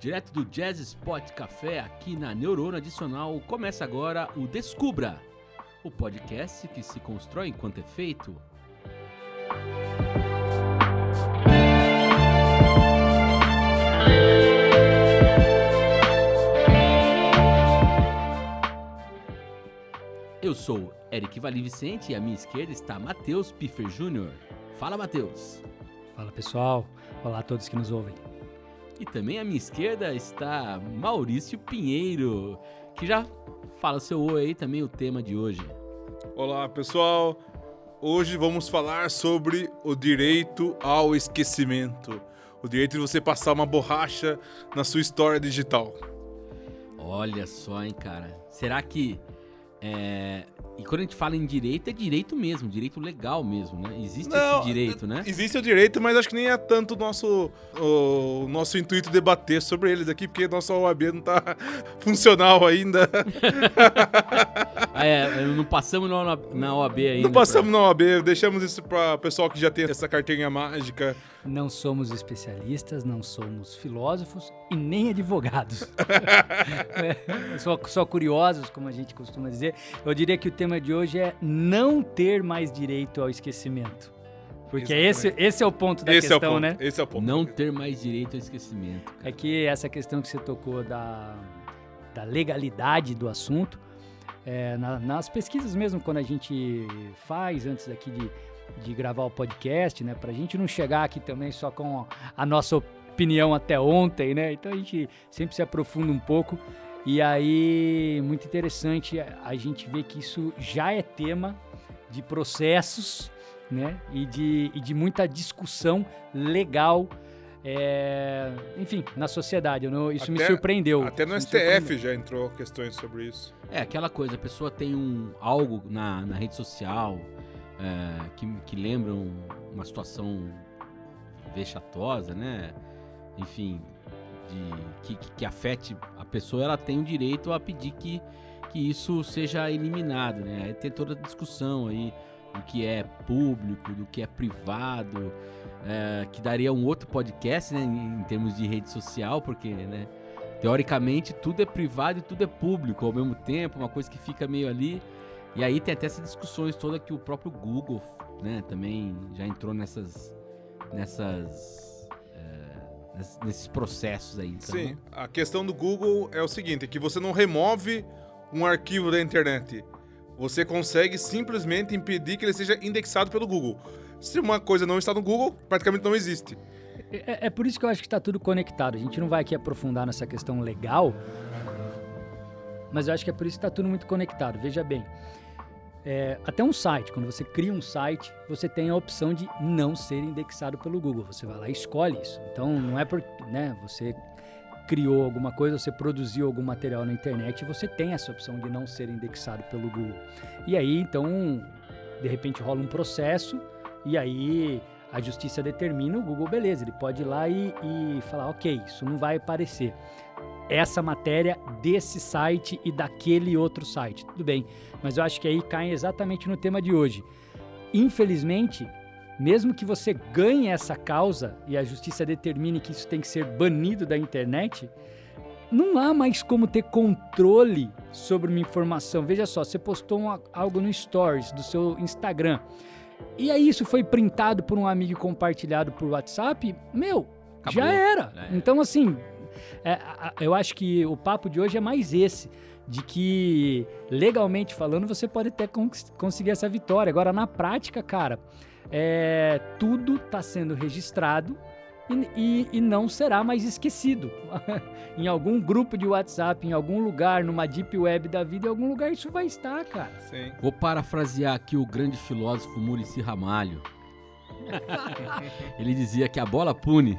Direto do Jazz Spot Café aqui na Neurona Adicional, começa agora o Descubra, o podcast que se constrói enquanto é feito. Eu sou Eric Vali Vicente e à minha esquerda está Matheus Piffer Jr. Fala, Matheus. Fala pessoal, olá a todos que nos ouvem. E também à minha esquerda está Maurício Pinheiro, que já fala seu oi aí também o tema de hoje. Olá pessoal, hoje vamos falar sobre o direito ao esquecimento. O direito de você passar uma borracha na sua história digital. Olha só, hein, cara. Será que é, e quando a gente fala em direito, é direito mesmo, direito legal mesmo, né? Existe Não, esse direito, né? Existe o direito, mas acho que nem é tanto o nosso, o nosso intuito debater sobre eles aqui, porque nossa OAB não tá funcional ainda. Ah, é, não passamos na, na OAB ainda. Não passamos na OAB, deixamos isso para o pessoal que já tem essa carteirinha mágica. Não somos especialistas, não somos filósofos e nem advogados. é, só, só curiosos, como a gente costuma dizer. Eu diria que o tema de hoje é não ter mais direito ao esquecimento. Porque esse, esse é o ponto da esse questão, é ponto, né? Esse é o ponto. Não ter mais direito ao esquecimento. É que essa questão que você tocou da, da legalidade do assunto, é, na- nas pesquisas mesmo, quando a gente faz antes aqui de, de gravar o podcast, né? Pra gente não chegar aqui também só com a nossa opinião até ontem, né? Então a gente sempre se aprofunda um pouco. E aí, muito interessante a- a gente ver que isso já é tema de processos, né? E de, e de muita discussão legal, é, enfim, na sociedade. Eu não- isso me Até- surpreendeu. Até no Isso me. STF já entrou questões sobre isso. É aquela coisa, a pessoa tem um algo na, na rede social é, que, que lembra um- uma situação vexatosa, né? Enfim, de, que, que, que afete a pessoa, ela tem o direito a pedir que, que isso seja eliminado, né? Aí tem toda a discussão aí do que é público, do que é privado, é, que daria um outro podcast, né? Em, termos de rede social, porque, né? Teoricamente, tudo é privado e tudo é público ao mesmo tempo, uma coisa que fica meio ali. E aí tem até essas discussões todas que o próprio Google, né, também já entrou nessas. nessas. é, ness- nesses processos aí. Então, Sim, a questão do Google é o seguinte, que você não remove um arquivo da internet. Você consegue simplesmente impedir que ele seja indexado pelo Google. Se uma coisa não está no Google, praticamente não existe. É, é por isso que eu acho que está tudo conectado. A gente não vai aqui aprofundar nessa questão legal, mas eu acho que é por isso que está tudo muito conectado. Veja bem, é, até um site, quando você cria um site, você tem a opção de não ser indexado pelo Google. Você vai lá e escolhe isso. Então, não é porque né, você criou alguma coisa, você produziu algum material na internet, você tem essa opção de não ser indexado pelo Google. E aí, então, de repente rola um processo e aí a justiça determina, o Google, beleza, ele pode ir lá e, e falar, ok, isso não vai aparecer. Essa matéria desse site e daquele outro site, tudo bem. Mas eu acho que aí cai exatamente no tema de hoje. Infelizmente, mesmo que você ganhe essa causa e a justiça determine que isso tem que ser banido da internet, não há mais como ter controle sobre uma informação. Veja só, você postou algo no Stories do seu Instagram. E aí isso foi printado por um amigo e compartilhado por WhatsApp, meu, Acabou. já era. Era. Então, assim, é, eu acho que o papo de hoje é mais esse. De que, legalmente falando, você pode até cons- conseguir essa vitória. Agora, na prática, cara, é, tudo está sendo registrado e, e- e não será mais esquecido. em algum grupo de WhatsApp, em algum lugar, numa deep web da vida, em algum lugar isso vai estar, cara. Sim. Vou parafrasear aqui o grande filósofo Murici Ramalho. Ele dizia que a bola pune.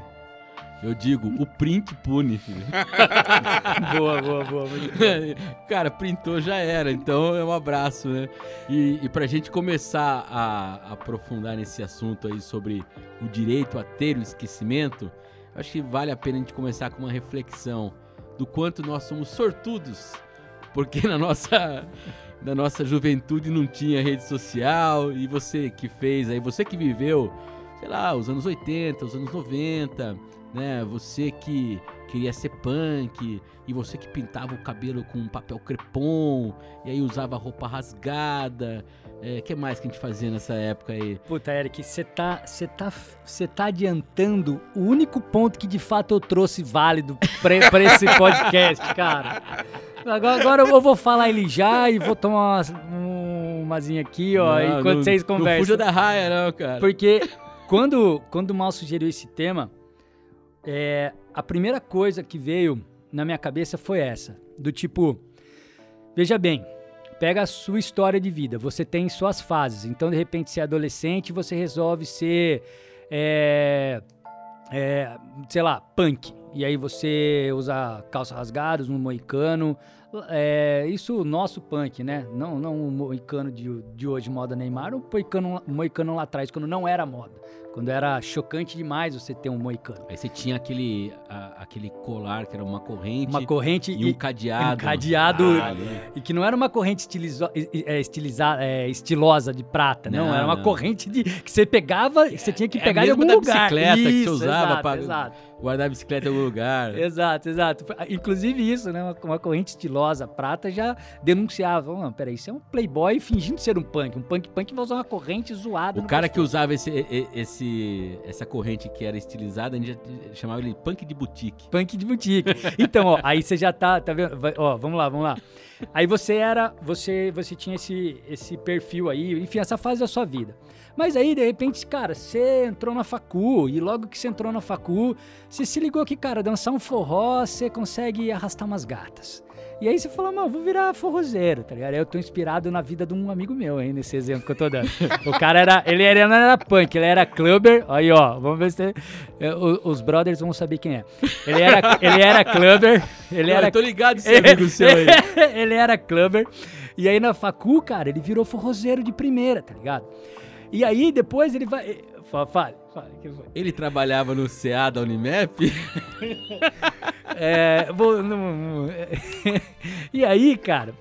Eu digo, o print pune, filho. boa, boa, boa. Cara, printou já era, então é um abraço, né? E, e pra gente começar a aprofundar nesse assunto aí sobre o direito a ter o esquecimento, acho que vale a pena a gente começar com uma reflexão do quanto nós somos sortudos, porque na nossa da nossa juventude não tinha rede social e você que fez aí, você que viveu, sei lá, os anos 80, os anos 90, né? Você que queria ser punk e você que pintava o cabelo com papel crepom e aí usava roupa rasgada. O é, que mais que a gente fazia nessa época aí? Puta, Eric, você tá, tá, tá adiantando o único ponto que de fato eu trouxe válido pra, pra esse podcast, cara. Agora, agora eu vou falar ele já e vou tomar uma, umazinha aqui, ó, não, enquanto não, vocês conversam. Não fuja da raia, não, cara. Porque quando, quando o Mal sugeriu esse tema, é, a primeira coisa que veio na minha cabeça foi essa, do tipo, veja bem, pega a sua história de vida, você tem suas fases. Então, de repente, você é adolescente, você resolve ser, é, é, sei lá, punk. E aí você usa calça rasgadas, um moicano. É, isso, nosso punk, né? Não, não o moicano de, de hoje, moda Neymar, o moicano, moicano lá atrás, quando não era moda. Quando era chocante demais você ter um moicano. Aí você tinha aquele, a, aquele colar que era uma corrente. Uma corrente e, um cadeado. Um cadeado. Ah, e que não era uma corrente estilizo, é, estilizada, é, estilosa de prata, não. não era uma não. corrente de, que você pegava e você tinha que é pegar é em algum da lugar. bicicleta isso, que você usava para guardar a bicicleta em algum lugar. exato, exato. Inclusive isso, né? Uma, uma corrente estilosa prata já denunciava. Oh, peraí, isso é um playboy fingindo ser um punk. Um punk punk vai usar uma corrente zoada. O cara que usava esse, esse esse, essa corrente que era estilizada, a gente chamava ele punk de boutique. Punk de boutique. Então, ó, aí você já tá, tá vendo? Vai, ó, vamos lá, vamos lá. Aí você era, você, você tinha esse, esse perfil aí, enfim, essa fase da sua vida. Mas aí, de repente, cara, você entrou na facu e logo que você entrou na facu, você se ligou que, cara, dançar um forró, você consegue arrastar umas gatas. E aí você falou, mano, vou virar forrozeiro, tá ligado? Aí eu tô inspirado na vida de um amigo meu, hein, nesse exemplo que eu tô dando. o cara era, ele, era, não era punk, ele era clubber. Aí, ó, vamos ver se é, os brothers vão saber quem é. Ele era, ele era clubber. Ele era, eu tô ligado esse amigo seu aí. ele era clubber. E aí na facu, cara, ele virou forrozeiro de primeira, tá ligado? E aí depois ele vai. Fale, fale, que foi? Ele trabalhava no CA da Unimap? é, vou, não, e aí, cara,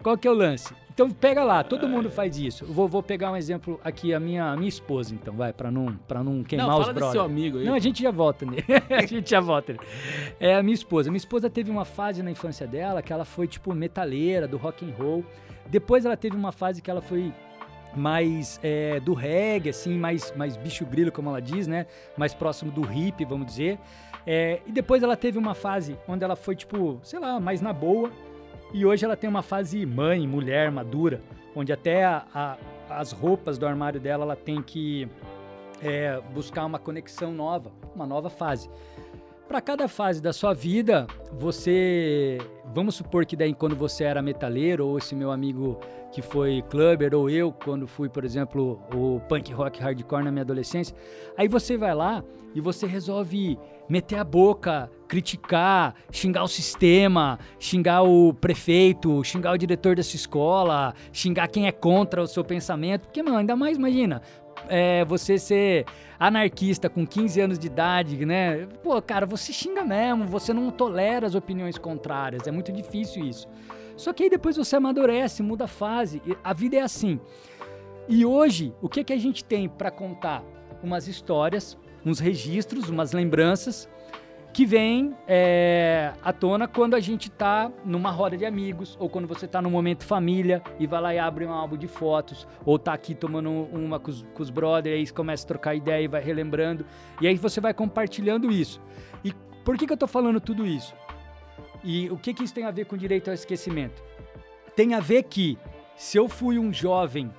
qual que é o lance? Então pega lá, todo mundo faz isso. vou, vou pegar um exemplo aqui, a minha, a minha esposa, então, vai, pra não, pra não queimar não, os brothers. seu amigo aí. Não, a gente já volta nele. a gente já volta nele. É a minha esposa. Minha esposa teve uma fase na infância dela que ela foi, tipo, metaleira, do rock and roll. Depois ela teve uma fase que ela foi mais é, do reggae, assim, mais, mais bicho grilo, como ela diz, né? Mais próximo do hip, vamos dizer. É, e depois ela teve uma fase onde ela foi, tipo, sei lá, mais na boa. E hoje ela tem uma fase mãe, mulher, madura, onde até a, a, as roupas do armário dela ela tem que é, buscar uma conexão nova, uma nova fase. Para cada fase da sua vida, você. Vamos supor que daí quando você era metaleiro, ou esse meu amigo que foi clubber, ou eu, quando fui, por exemplo, o punk rock hardcore na minha adolescência. Aí você vai lá e você resolve meter a boca, criticar, xingar o sistema, xingar o prefeito, xingar o diretor dessa escola, xingar quem é contra o seu pensamento. Porque, mano, ainda mais, imagina, é, você ser anarquista com 15 anos de idade, né? Pô, cara, você xinga mesmo, você não tolera as opiniões contrárias, é muito difícil isso. Só que aí depois você amadurece, muda a fase, a vida é assim. E hoje, o que, que a gente tem para contar? Umas histórias, uns registros, umas lembranças que vem é, à tona quando a gente tá numa roda de amigos, ou quando você tá num momento família e vai lá e abre um álbum de fotos, ou tá aqui tomando uma com os, com os brothers, aí começa a trocar ideia e vai relembrando, e aí você vai compartilhando isso. E por que, que eu tô falando tudo isso? E o que, que isso tem a ver com direito ao esquecimento? Tem a ver que se eu fui um jovem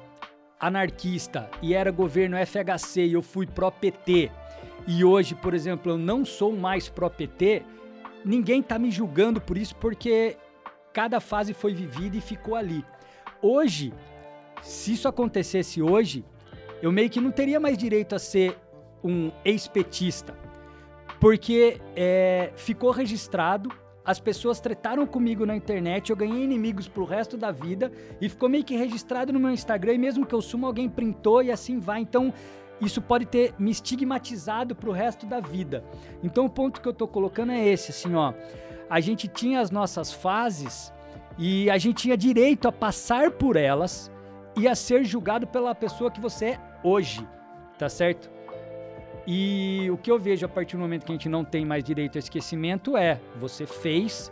anarquista e era governo FHC e eu fui pró-PT, e hoje, por exemplo, eu não sou mais pró-PT, ninguém tá me julgando por isso porque cada fase foi vivida e ficou ali. Hoje, se isso acontecesse hoje, eu meio que não teria mais direito a ser um ex-petista, porque é, ficou registrado, as pessoas tretaram comigo na internet, eu ganhei inimigos pro resto da vida e ficou meio que registrado no meu Instagram e mesmo que eu suma alguém printou e assim vai. Então, isso pode ter me estigmatizado pro resto da vida. Então o ponto que eu tô colocando é esse, assim, ó. A gente tinha as nossas fases E a gente tinha direito a passar por elas e a ser julgado pela pessoa que você é hoje, tá certo? E o que eu vejo a partir do momento que a gente não tem mais direito ao esquecimento é: você fez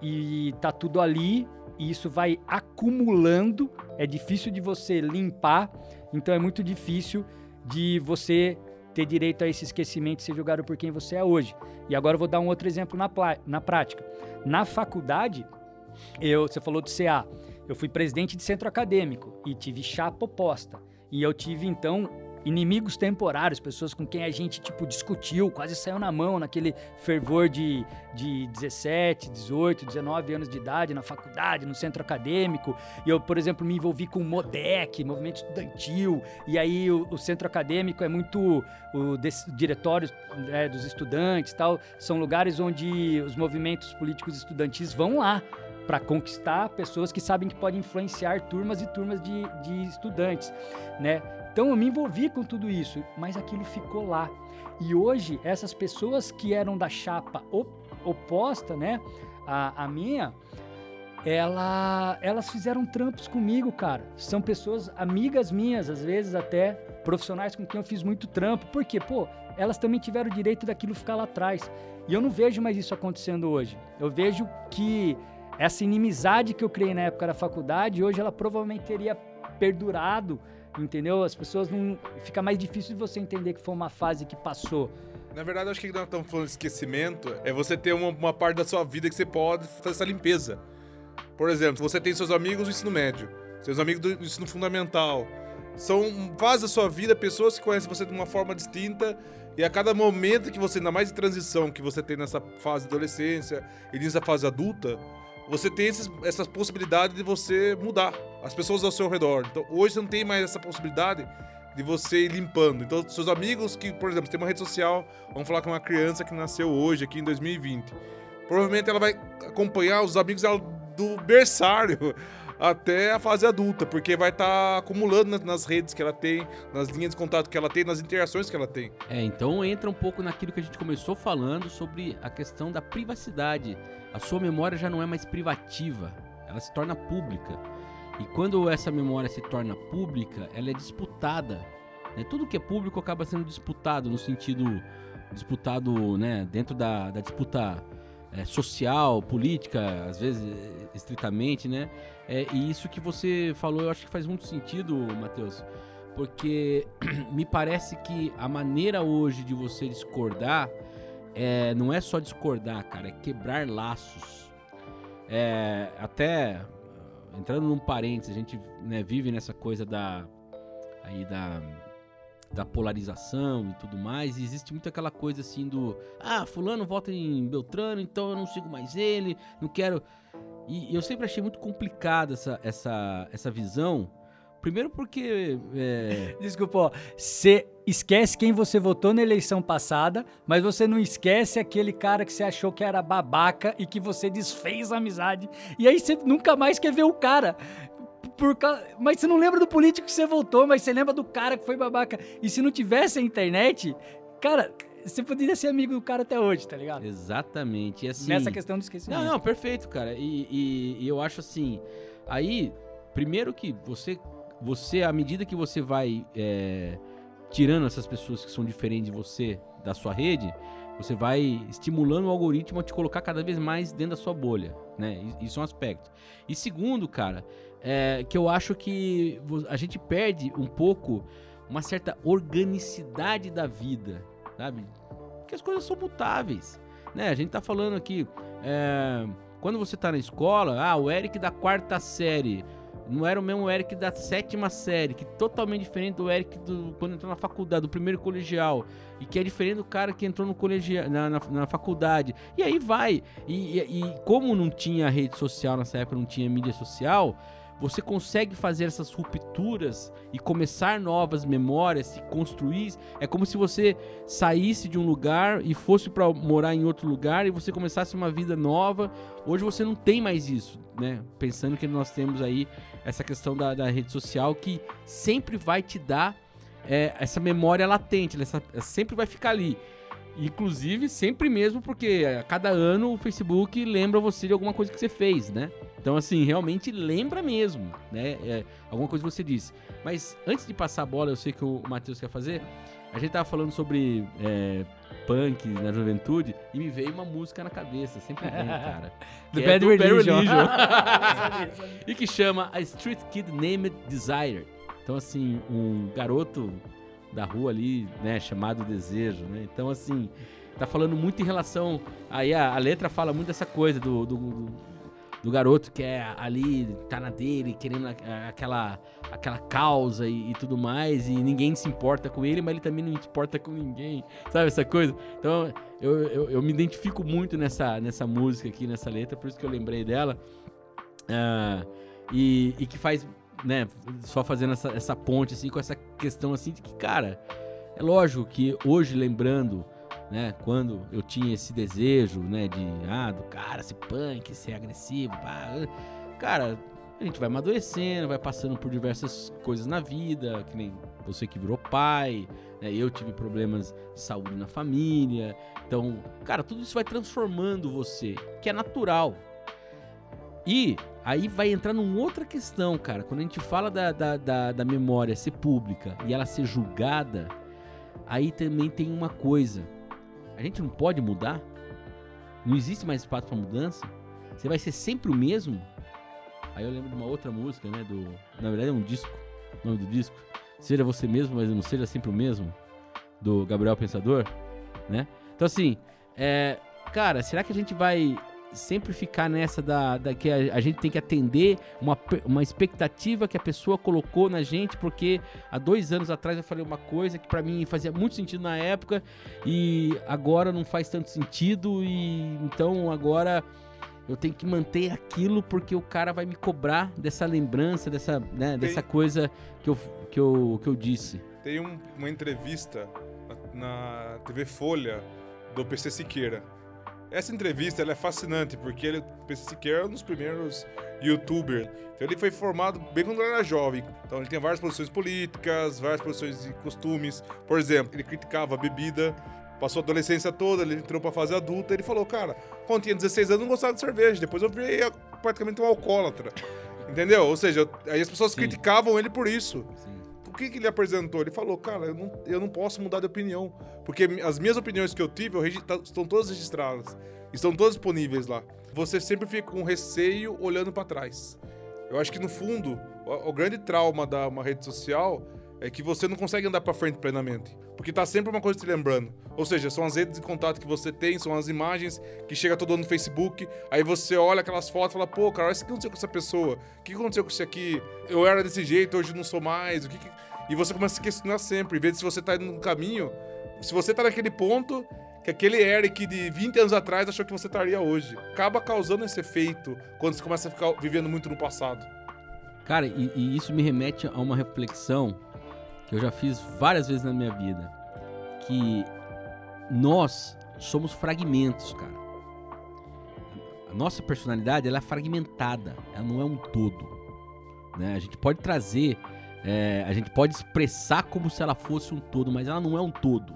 e tá tudo ali, e isso vai acumulando, é difícil de você limpar, então é muito difícil de você ter direito a esse esquecimento e ser julgado por quem você é hoje. E agora eu vou dar um outro exemplo na, na prática. Na faculdade, eu, você falou do CA, eu fui presidente de centro acadêmico e tive chapa oposta. E eu tive, então, inimigos temporários, pessoas com quem a gente, tipo, discutiu, quase saiu na mão naquele fervor de, de 17, 18, 19 anos de idade na faculdade, no centro acadêmico. E eu, por exemplo, me envolvi com o MODEC, movimento estudantil, e aí o, o centro acadêmico é muito o diretório né, dos estudantes tal, são lugares onde os movimentos políticos estudantis vão lá para conquistar pessoas que sabem que podem influenciar turmas e turmas de, de estudantes, né? Então eu me envolvi com tudo isso, mas aquilo ficou lá. E hoje, essas pessoas que eram da chapa oposta, né, a, a minha, ela, elas fizeram trampos comigo, cara. São pessoas, amigas minhas, às vezes até profissionais com quem eu fiz muito trampo. Porque, pô, elas também tiveram o direito daquilo ficar lá atrás. E eu não vejo mais isso acontecendo hoje. Eu vejo que essa inimizade que eu criei na época da faculdade, hoje ela provavelmente teria perdurado entendeu? As pessoas não. Fica mais difícil de você entender que foi uma fase que passou. Na verdade, acho que nós estamos falando de esquecimento. É você ter uma, uma parte da sua vida que você pode fazer essa limpeza. Por exemplo, você tem seus amigos do ensino médio, seus amigos do ensino fundamental. São fases da sua vida, pessoas que conhecem você de uma forma distinta. E a cada momento que você, ainda mais de transição que você tem nessa fase de adolescência e nessa fase adulta, você tem esses, essa possibilidade de você mudar as pessoas ao seu redor. Então, hoje você não tem mais essa possibilidade de você ir limpando. Então, seus amigos que, por exemplo, tem uma rede social, vamos falar com uma criança que nasceu hoje, aqui em 2020. Provavelmente ela vai acompanhar os amigos do berçário até a fase adulta, porque vai estar tá acumulando nas redes que ela tem, nas linhas de contato que ela tem, nas interações que ela tem. É, então entra um pouco naquilo que a gente começou falando sobre a questão da privacidade. A sua memória já não é mais privativa, ela se torna pública. E quando essa memória se torna pública, ela é disputada. Né? Tudo que é público acaba sendo disputado no sentido disputado, né, dentro da, da disputa é, social, política, às vezes estritamente, né? É, e isso que você falou, eu acho que faz muito sentido, Matheus, porque me parece que a maneira hoje de você discordar é, não é só discordar, cara, é quebrar laços. É, até entrando num parênteses, a gente né, vive nessa coisa da aí da da polarização e tudo mais. E existe muito aquela coisa assim do ah, fulano vota em Beltrano, então eu não sigo mais ele, não quero. E eu sempre achei muito complicada essa, essa, essa visão. Primeiro porque. É... Desculpa, você esquece quem você votou na eleição passada, mas você não esquece aquele cara que você achou que era babaca e que você desfez a amizade. E aí você nunca mais quer ver o cara. Por Mas você não lembra do político que você votou, mas você lembra do cara que foi babaca. E se não tivesse a internet, cara, você poderia ser amigo do cara até hoje, tá ligado? Exatamente. E assim, Nessa questão do esquecimento. Não, não, perfeito, cara. E, e, e eu acho assim. Aí, primeiro que você, você à medida que você vai é, tirando essas pessoas que são diferentes de você da sua rede, você vai estimulando o algoritmo a te colocar cada vez mais dentro da sua bolha, né? Isso é um aspecto. E segundo, cara, é, que eu acho que a gente perde um pouco uma certa organicidade da vida, sabe? Porque as coisas são mutáveis, né? A gente tá falando aqui, é, quando você tá na escola, ah, o Eric da quarta série não era o mesmo Eric da sétima série, que é totalmente diferente do Eric do, quando entrou na faculdade, do primeiro colegial, e que é diferente do cara que entrou no colegial, na, na, na faculdade. E aí vai. E, e, e como não tinha rede social nessa época, não tinha mídia social, você consegue fazer essas rupturas e começar novas memórias, e construir. É como se você saísse de um lugar e fosse para morar em outro lugar e você começasse uma vida nova. Hoje você não tem mais isso, né? Pensando que nós temos aí essa questão da, da rede social que sempre vai te dar é, essa memória latente, essa, sempre vai ficar ali. Inclusive, sempre mesmo, porque a cada ano o Facebook lembra você de alguma coisa que você fez, né? Então, assim, realmente lembra mesmo, né? É, alguma coisa que você disse. Mas antes de passar a bola, eu sei que o Matheus quer fazer. A gente tava falando sobre é, punk na juventude e me veio uma música na cabeça, sempre vem, cara. Do é Bad Religion. e que chama A Street Kid Named Desire. Então, assim, um garoto da rua ali, né, chamado Desejo, né? Então, assim, tá falando muito em relação... Aí a, a letra fala muito dessa coisa do, do, do, do garoto que é ali, tá na dele, querendo aquela, aquela causa e, e tudo mais, e ninguém se importa com ele, mas ele também não se importa com ninguém, sabe essa coisa? Então, eu, eu, eu me identifico muito nessa, nessa música aqui, nessa letra, por isso que eu lembrei dela. Ah, e, e que faz, né, só fazendo essa, essa ponte, assim, com essa questão, assim, de que, cara, é lógico que hoje, lembrando, né, quando eu tinha esse desejo, né, de, ah, do cara ser punk, ser agressivo, pá, cara, a gente vai amadurecendo, vai passando por diversas coisas na vida, que nem você que virou pai, né, eu tive problemas de saúde na família, então, cara, tudo isso vai transformando você, que é natural. E aí vai entrar numa outra questão, cara. Quando a gente fala da, da, da, da memória ser pública e ela ser julgada, aí também tem uma coisa. A gente não pode mudar? Não existe mais espaço para mudança? Você vai ser sempre o mesmo? Aí eu lembro de uma outra música, né? Do, na verdade é um disco, o nome do disco. Seja você mesmo, mas não seja sempre o mesmo. Do Gabriel Pensador, né? Então assim, é, cara, será que a gente vai sempre ficar nessa da, da que a, a gente tem que atender uma, uma expectativa que a pessoa colocou na gente, porque há dois anos atrás eu falei uma coisa que pra mim fazia muito sentido na época e agora não faz tanto sentido e então agora eu tenho que manter aquilo porque o cara vai me cobrar dessa lembrança, dessa, né, dessa coisa que eu, que eu, que eu disse. Tem um- uma entrevista na TV Folha do PC Siqueira. Essa entrevista ela é fascinante porque ele, Siqueira é um dos primeiros youtubers. Então ele foi formado bem quando ele era jovem. Então ele tem várias posições políticas, várias posições de costumes. Por exemplo, ele criticava a bebida. Passou a adolescência toda, ele entrou pra fase adulta. Ele falou, cara, quando tinha 16 anos não gostava de cerveja. Depois eu virei praticamente um alcoólatra. Entendeu? Ou seja, aí as pessoas Sim. criticavam ele por isso. O que, que ele apresentou? Ele falou, cara, eu não, eu não posso mudar de opinião. Porque as minhas opiniões que eu tive eu tá- estão todas registradas. Estão todas disponíveis lá. Você sempre fica com receio olhando pra trás. Eu acho que no fundo, o, o grande trauma da uma rede social é que você não consegue andar pra frente plenamente. Porque tá sempre uma coisa te lembrando. Ou seja, são as redes de contato que você tem, são as imagens que chega todo ano no Facebook. Aí você olha aquelas fotos e fala, pô, cara, o que aconteceu com essa pessoa. O que aconteceu com isso aqui? Eu era desse jeito, hoje não sou mais. O que que... E você começa a se questionar sempre. De se você tá indo num caminho, se você tá naquele ponto que aquele Eric de 20 anos atrás achou que você estaria hoje. Acaba causando esse efeito quando você começa a ficar vivendo muito no passado. Cara, e, e isso me remete a uma reflexão que eu já fiz várias vezes na minha vida. Que nós somos fragmentos, cara. A nossa personalidade ela é fragmentada, ela não é um todo. Né? A gente pode trazer, é, a gente pode expressar como se ela fosse um todo, mas ela não é um todo.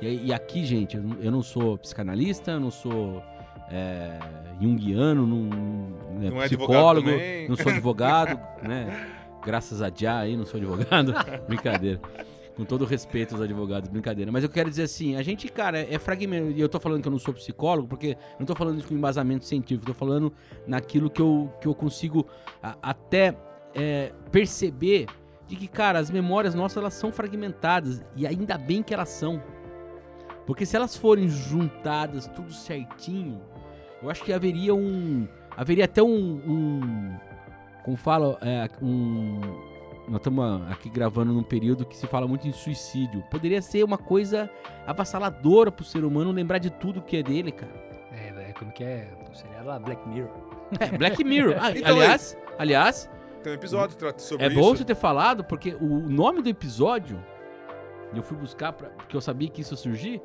E, e aqui, gente, eu não, sou psicanalista, eu não sou é, junguiano, não, né, Não é advogado psicólogo, também. não sou advogado, né? Graças a Já aí, não sou advogado. Brincadeira. Com todo respeito aos advogados, brincadeira. Mas eu quero dizer assim, a gente, cara, é fragmento. E eu tô falando que eu não sou psicólogo, porque não tô falando isso com embasamento científico, tô falando naquilo que eu, que eu consigo a- até é, perceber de que, cara, as memórias nossas, elas são fragmentadas. E ainda bem que elas são. Porque se elas forem juntadas tudo certinho, eu acho que haveria um. Haveria até um. um como fala, é, um. Nós estamos aqui gravando num período que se fala muito em suicídio. Poderia ser uma coisa avassaladora pro ser humano lembrar de tudo que é dele, cara. É, é, como que é? Seria lá Black Mirror. É, Black Mirror. Ah, Então, aliás, aliás, Tem um episódio que trata sobre é isso. bom você ter falado, porque o nome do episódio, eu fui buscar, pra, porque eu sabia que isso ia surgir,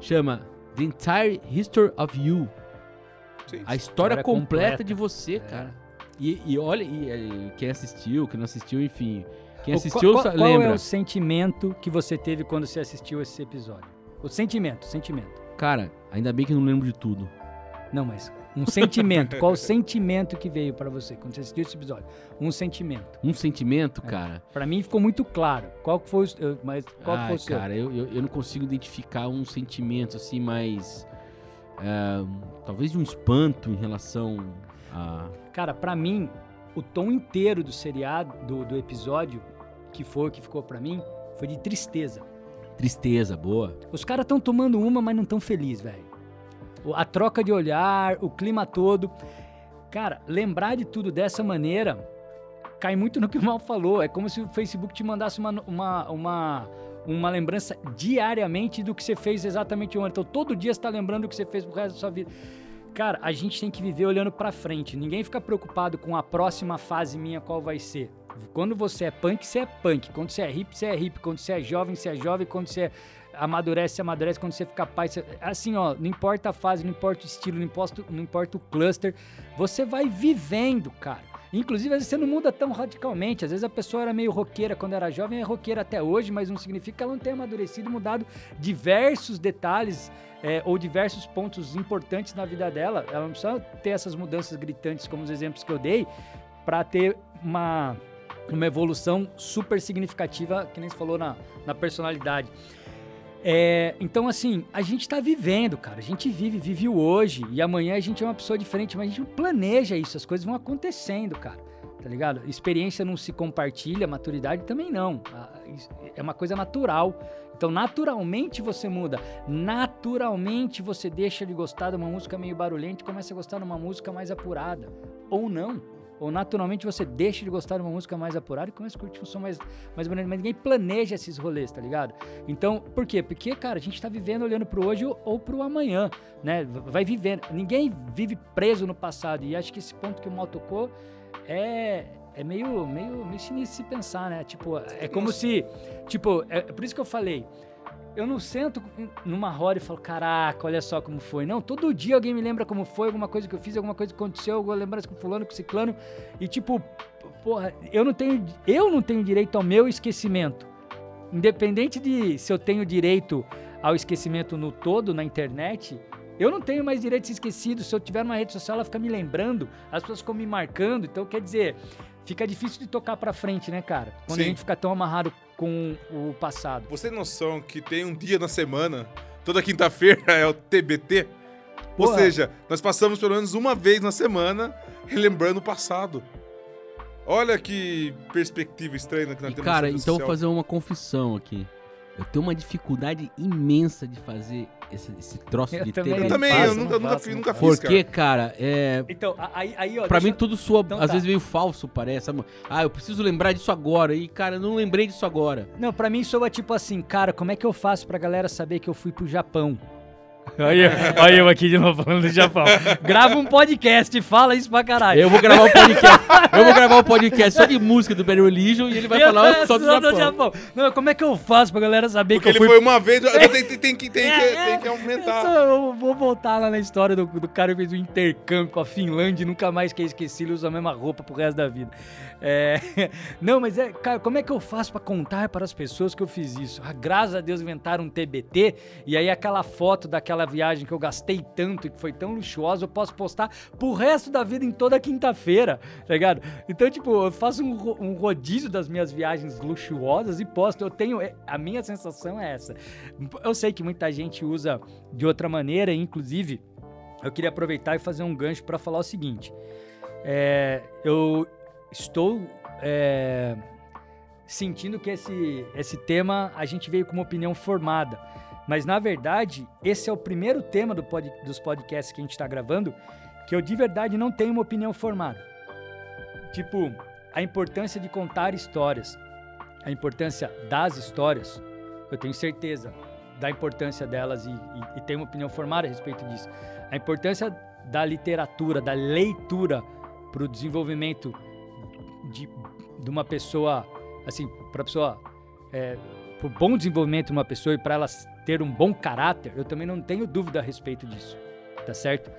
chama The Entire History of You. Sim. A história História completa, completa. de você, cara. E, e olha, e, e quem assistiu, quem não assistiu, enfim. Quem assistiu qual, sa- qual lembra. é o sentimento que você teve quando você assistiu esse episódio? O sentimento, sentimento. Cara, ainda bem que eu não lembro de tudo. Não, mas um sentimento. Qual o sentimento que veio pra você quando você assistiu esse episódio? Um sentimento. Um sentimento, cara. Pra mim ficou muito claro. Qual que foi o, mas qual Ai, foi o seu? cara, eu, eu, eu não consigo identificar um sentimento assim mais. é, talvez de um espanto em relação a. Cara, pra mim, o tom inteiro do seriado, do, do episódio, que foi o que ficou pra mim, foi de tristeza. Tristeza, boa. Os caras estão tomando uma, mas não tão feliz, velho. O- A troca de olhar, o clima todo. Cara, lembrar de tudo dessa maneira cai muito no que o Mal falou. É como se o Facebook te mandasse uma, uma, uma, uma lembrança diariamente do que você fez exatamente ontem. Então, todo dia você tá lembrando do que você fez pro resto da sua vida. Cara, a gente tem que viver olhando pra frente. Ninguém fica preocupado com a próxima fase minha, qual vai ser. Quando você é punk, você é punk. Quando você é hip, você é hip. Quando você é jovem, você é jovem. Quando você amadurece, amadurece. Quando você fica pai, assim, ó, não importa a fase, não importa o estilo, não importa, não importa o cluster. Você vai vivendo, cara. Inclusive, às vezes você não muda tão radicalmente. Às vezes a pessoa era meio roqueira quando era jovem, é roqueira até hoje, mas não significa que ela não tenha amadurecido mudado diversos detalhes é, ou diversos pontos importantes na vida dela. Ela não precisa ter essas mudanças gritantes, como os exemplos que eu dei, para ter uma, uma evolução super significativa, que nem você falou na, na personalidade. É, então, assim, a gente tá vivendo, cara. A gente vive, vive o hoje. E amanhã a gente é uma pessoa diferente, mas a gente não planeja isso. As coisas vão acontecendo, cara. Tá ligado? Experiência não se compartilha, maturidade também não. É uma coisa natural. Então, naturalmente você muda. Naturalmente você deixa de gostar de uma música meio barulhenta e começa a gostar de uma música mais apurada. Ou não. Ou naturalmente você deixa de gostar de uma música mais apurada e começa a curtir um som mais, mais bonito. Mas ninguém planeja esses rolês, tá ligado? Então, por quê? Porque, cara, a gente tá vivendo olhando pro hoje ou, ou pro amanhã, né? Vai vivendo. Ninguém vive preso no passado. E acho que esse ponto que o Mal tocou é, é meio, meio, meio sinistro de se pensar, né? Tipo, é como se. Tipo, é, é por isso que eu falei. Eu não sento numa roda e falo, caraca, olha só como foi. Não, todo dia alguém me lembra como foi, alguma coisa que eu fiz, alguma coisa que aconteceu, alguma lembrança com fulano, com ciclano. E tipo, porra, eu não tenho, eu não tenho direito ao meu esquecimento. Independente de se eu tenho direito ao esquecimento no todo, na internet, eu não tenho mais direito de ser esquecido. Se eu tiver numa rede social, ela fica me lembrando, as pessoas ficam me marcando. Então, quer dizer, fica difícil de tocar pra frente, né, cara? Quando a Sim. gente fica tão amarrado com o passado. Você tem noção que tem um dia na semana, toda quinta-feira é o TBT? Ou Porra. seja, nós passamos pelo menos uma vez na semana relembrando o passado. Olha que perspectiva estranha que nós E, temos cara, então vou fazer uma confissão aqui. Eu tenho uma dificuldade imensa de fazer esse, esse troço Eu de também. TBT. Eu também, eu nunca, nunca fiz, nunca fiz, Porque, cara. cara, é, Então, aí, aí ó. Pra mim tudo soa, Então às tá. vezes meio falso, parece. sabe? Ah, eu preciso lembrar disso agora. E, cara, eu não lembrei disso agora. Não, pra mim soa tipo assim, cara, como é que eu faço pra galera saber que eu fui pro Japão? Olha, olha eu aqui de novo falando do Japão. Grava um podcast e fala isso pra caralho. Eu vou gravar um podcast. eu vou gravar um podcast só de música do Bad Religion e ele vai Eu falar só do Japão. Não, como é que eu faço pra galera saber Porque que ele eu fui foi uma vez, tem, tem, tem que, tem, É, que, é. tem que aumentar. Eu, só- eu vou voltar lá na história do, do cara que fez um intercâmbio com a Finlândia e nunca mais quer esquecer, ele usa a mesma roupa pro resto da vida. É, não, mas é, cara, como é que eu faço pra contar para as pessoas que eu fiz isso? Ah, graças a Deus inventaram um TBT e aí aquela foto daquela viagem que eu gastei tanto e que foi tão luxuosa, eu posso postar pro resto da vida em toda quinta-feira, tá ligado? Então, tipo, eu faço um, um rodízio das minhas viagens luxuosas e posto. Eu tenho. é, A minha sensação é essa. Eu sei que muita gente usa de outra maneira, inclusive, eu queria aproveitar e fazer um gancho para falar o seguinte. É, eu estou é, sentindo que esse, esse tema a gente veio com uma opinião formada. Mas, na verdade, esse é o primeiro tema do pod- dos podcasts que a gente está gravando que eu de verdade não tenho uma opinião formada. Tipo, a importância de contar histórias, a importância das histórias, eu tenho certeza da importância delas e, e, e tenho uma opinião formada a respeito disso. A importância da literatura, da leitura para o desenvolvimento de, de uma pessoa, assim, para pessoa, é, para o bom desenvolvimento de uma pessoa e para ela ter um bom caráter, eu também não tenho dúvida a respeito disso, tá certo?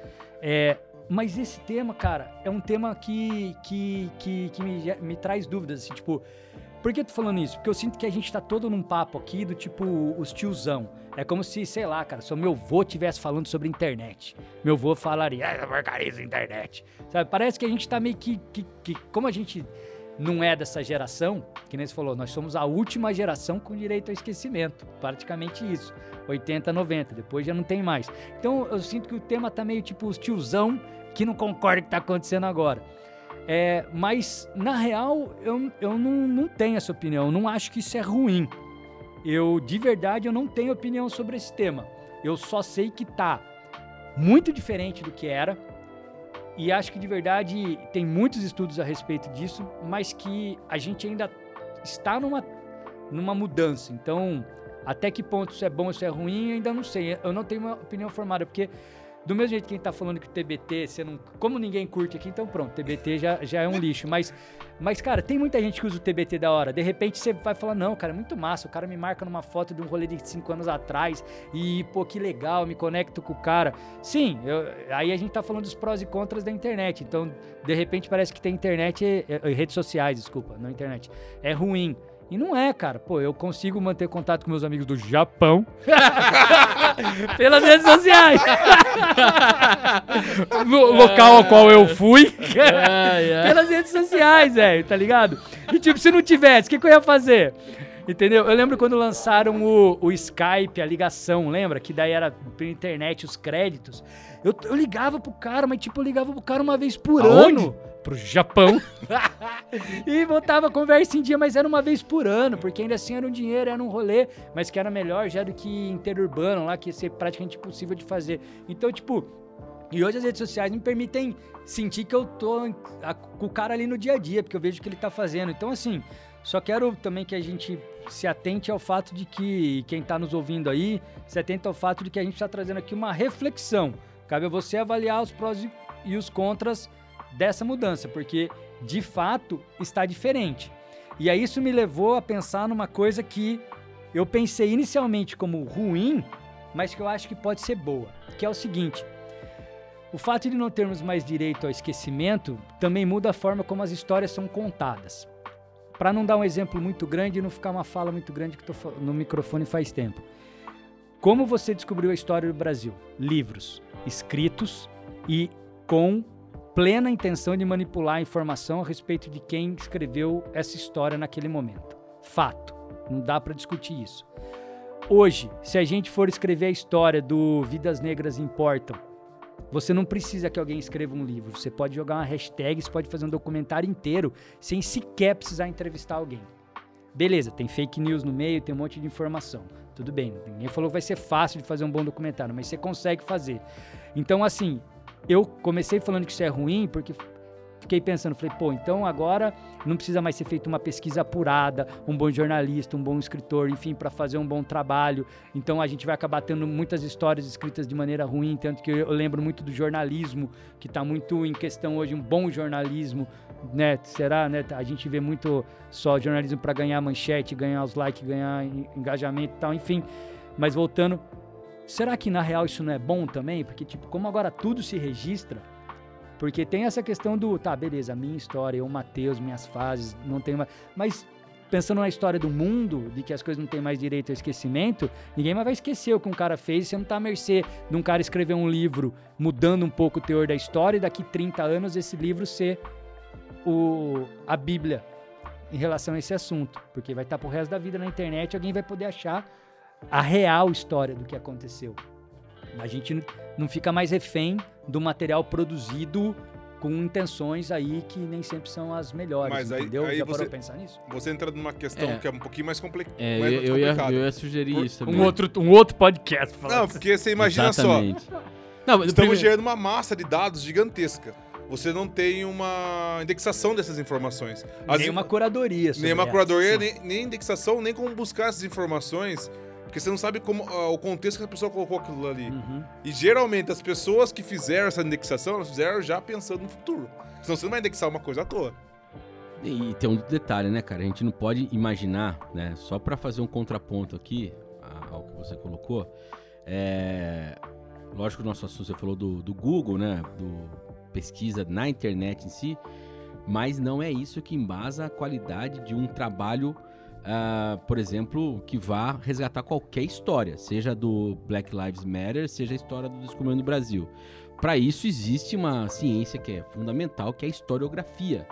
É, mas esse tema, cara, é um tema que, que, que, que me, me traz dúvidas, assim, tipo, Por que eu tô falando isso? Porque eu sinto que a gente tá todo num papo aqui do tipo os tiozão. É como se, sei lá, cara, se o meu avô estivesse falando sobre internet. Meu avô falaria, essa porcaria da internet. Sabe? Parece que a gente tá meio que, que, que. Como a gente não é dessa geração, que nem você falou, nós somos a última geração com direito ao esquecimento. Praticamente isso. 80, 90. Depois já não tem mais. Então eu sinto que o tema tá meio tipo os tiozão que não concorda que tá acontecendo agora. É, mas, na real, eu, eu não, não tenho essa opinião. Eu não acho que isso é ruim. Eu, de verdade, eu não tenho opinião sobre esse tema. Eu só sei que tá muito diferente do que era. E acho que, de verdade, tem muitos estudos a respeito disso, mas que a gente ainda está numa, numa mudança. Então, até que ponto isso é bom, isso é ruim, ainda não sei. Eu não tenho uma opinião formada, porque do mesmo jeito que a gente tá falando que o TBT, você não, como ninguém curte aqui, então pronto, TBT já, já é um lixo. Mas, mas, cara, tem muita gente que usa o TBT da hora. De repente você vai falar, não, cara, é muito massa. O cara me marca numa foto de um rolê de 5 anos atrás e, pô, que legal, me conecto com o cara. Sim, eu, aí a gente tá falando dos prós e contras da internet. Então, de repente parece que tem internet, é, é, redes sociais, desculpa, não internet. É ruim. E não é, cara. Pô, eu consigo manter contato com meus amigos do Japão pelas redes sociais. no local ao qual eu fui pelas redes sociais, velho, tá ligado? E tipo, se não tivesse, o que, que eu ia fazer? Entendeu? Eu lembro quando lançaram o, o Skype, a ligação, lembra? Que daí era pela internet os créditos. Eu, eu ligava pro cara, mas tipo, eu ligava pro cara uma vez por Aonde? ano. Pro Japão. e botava conversa em dia, mas era uma vez por ano, porque ainda assim era um dinheiro, era um rolê, mas que era melhor já do que interurbano lá, que ia ser praticamente impossível de fazer. Então, tipo, e hoje as redes sociais me permitem sentir que eu tô com o cara ali no dia a dia, porque eu vejo o que ele tá fazendo. Então, assim, só quero também que a gente se atente ao fato de que quem tá nos ouvindo aí, se atente ao fato de que a gente tá trazendo aqui uma reflexão. Cabe a você avaliar os prós e os contras dessa mudança, porque de fato está diferente. E aí isso me levou a pensar numa coisa que eu pensei inicialmente como ruim, mas que eu acho que pode ser boa, que é o seguinte: o fato de não termos mais direito ao esquecimento também muda a forma como as histórias são contadas. Para não dar um exemplo muito grande e não ficar uma fala muito grande que fa- no microfone faz tempo. Como você descobriu a história do Brasil? Livros escritos e com plena intenção de manipular a informação a respeito de quem escreveu essa história naquele momento. Fato. Não dá para discutir isso. Hoje, se a gente for escrever a história do Vidas Negras Importam, você não precisa que alguém escreva um livro. Você pode jogar uma hashtag, você pode fazer um documentário inteiro sem sequer precisar entrevistar alguém. Beleza, tem fake news no meio, tem um monte de informação. Tudo bem, ninguém falou que vai ser fácil de fazer um bom documentário, mas você consegue fazer. Então, assim, eu comecei falando que isso é ruim porque fiquei pensando, falei, pô, então agora não precisa mais ser feita uma pesquisa apurada, um bom jornalista, um bom escritor, enfim, para fazer um bom trabalho. Então a gente vai acabar tendo muitas histórias escritas de maneira ruim, tanto que eu lembro muito do jornalismo, que está muito em questão hoje, um bom jornalismo, né? Será, né? A gente vê muito só jornalismo para ganhar manchete, ganhar os likes, ganhar en- engajamento e tal, enfim. Mas voltando, será que na real isso não é bom também? Porque, tipo, como agora tudo se registra, porque tem essa questão do, tá, beleza, minha história, eu, Matheus, minhas fases, não tem mais. Mas pensando na história do mundo, de que as coisas não têm mais direito ao esquecimento, ninguém mais vai esquecer o que um cara fez, você não tá à mercê de um cara escrever um livro mudando um pouco o teor da história e daqui 30 anos esse livro ser o, a Bíblia em relação a esse assunto. Porque vai estar pro resto da vida na internet, alguém vai poder achar a real história do que aconteceu. A gente não fica mais refém do material produzido com intenções aí que nem sempre são as melhores, Mas aí- entendeu? aí Já parou você- pensar nisso? Você entra numa questão É. que é um pouquinho mais, compli É, mais eu, eu ia, complicada. eu ia sugerir Por- isso também. Um outro, um outro podcast falando Não, porque você imagina Exatamente. só, Não, estamos primeiro- gerando uma massa de dados gigantesca. Você não tem uma indexação dessas informações. As Nem uma curadoria. nem uma curadoria, nem, nem indexação, nem como buscar essas informações, porque você não sabe como ah, o contexto que a pessoa colocou aquilo ali. Uhum. E geralmente as pessoas que fizeram essa indexação, elas fizeram já pensando no futuro. Senão você não vai indexar uma coisa à toa. E tem um detalhe, né, cara? A gente não pode imaginar, né? Só pra fazer um contraponto aqui ao que você colocou. É... Lógico que o nosso assunto, você falou do, do Google, né? Do pesquisa na internet em si. mas não é isso que embasa a qualidade de um trabalho, uh, por exemplo, que vá resgatar qualquer história, seja do Black Lives Matter, seja a história do descobrimento do Brasil. Para isso existe uma ciência que é fundamental, que é a historiografia.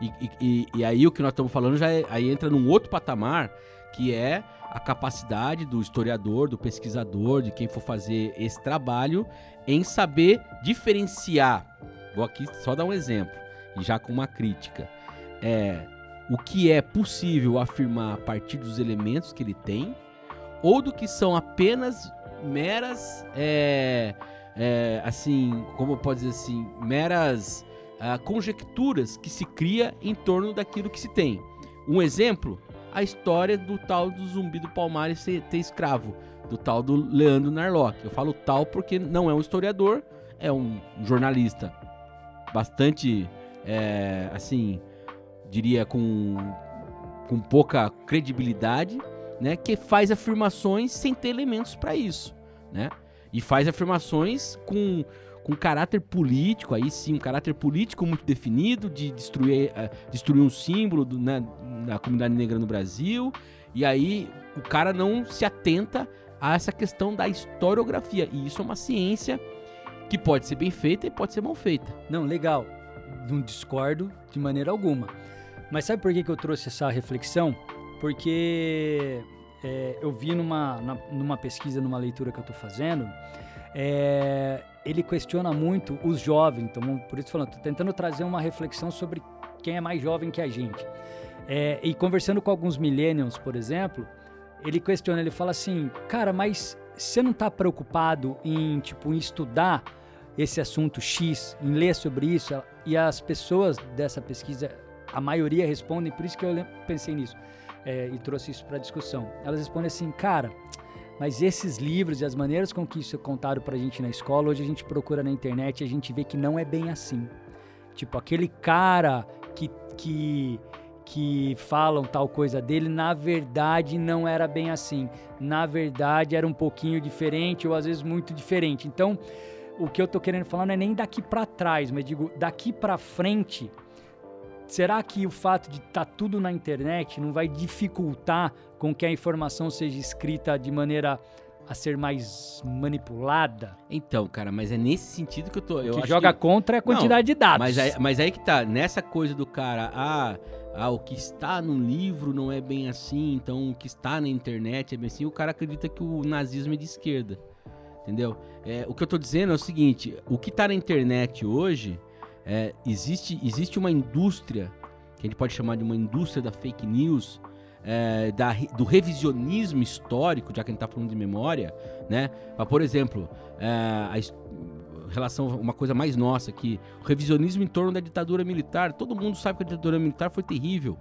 E, e, e aí o que nós estamos falando já é, aí entra num outro patamar, que é a capacidade do historiador, do pesquisador, de quem for fazer esse trabalho, em saber diferenciar. Vou aqui só dar um exemplo, e já com uma crítica. É o que é possível afirmar a partir dos elementos que ele tem, ou do que são apenas meras, é, é, assim, como pode dizer assim, meras uh, conjecturas que se cria em torno daquilo que se tem. Um exemplo a história do tal do zumbi do Palmares ser, ter escravo, do tal do Leandro Narlock. Eu falo tal porque não é um historiador, é um jornalista bastante, é, assim, diria com, com pouca credibilidade, né, que faz afirmações sem ter elementos para isso, né? E faz afirmações com com caráter político, aí sim, um caráter político muito definido, de destruir, uh, destruir um símbolo do, né, da comunidade negra no Brasil. E aí o cara não se atenta a essa questão da historiografia. E isso é uma ciência que pode ser bem feita e pode ser mal feita. Não, legal. Não discordo de maneira alguma. Mas sabe por que, que eu trouxe essa reflexão? Porque é, eu vi numa, na, numa pesquisa, numa leitura que eu estou fazendo, é, ele questiona muito os jovens. Então, por isso falando, tô tentando trazer uma reflexão sobre quem é mais jovem que a gente. É, e conversando com alguns millennials, por exemplo, ele questiona, ele fala assim, cara, mas você não está preocupado em tipo em estudar esse assunto X, em ler sobre isso? E as pessoas dessa pesquisa, a maioria respondem, por isso que eu pensei nisso é, e trouxe isso para discussão. Elas respondem assim, cara mas esses livros e as maneiras com que isso é contado pra gente na escola, hoje a gente procura na internet e a gente vê que não é bem assim. Tipo, aquele cara que, que, que falam tal coisa dele, na verdade não era bem assim. Na verdade era um pouquinho diferente ou às vezes muito diferente. Então, o que eu tô querendo falar não é nem daqui para trás, mas digo daqui para frente Será que o fato de estar tá tudo na internet não vai dificultar com que a informação seja escrita de maneira a ser mais manipulada? Então, cara, mas é nesse sentido que eu tô. Eu o que joga que... contra é a quantidade não, de dados. Mas aí, mas aí que tá, nessa coisa do cara, ah, ah, o que está no livro não é bem assim, então o que está na internet é bem assim, o cara acredita que o nazismo é de esquerda. Entendeu? É, o que eu tô dizendo é o seguinte: o que está na internet hoje é, existe, existe uma indústria, que a gente pode chamar de uma indústria da fake news, é, da, do revisionismo histórico, já que a gente está falando de memória, né? Mas, por exemplo, é, a relação, uma coisa mais nossa aqui, o revisionismo em torno da ditadura militar. Todo mundo sabe que a ditadura militar foi terrível.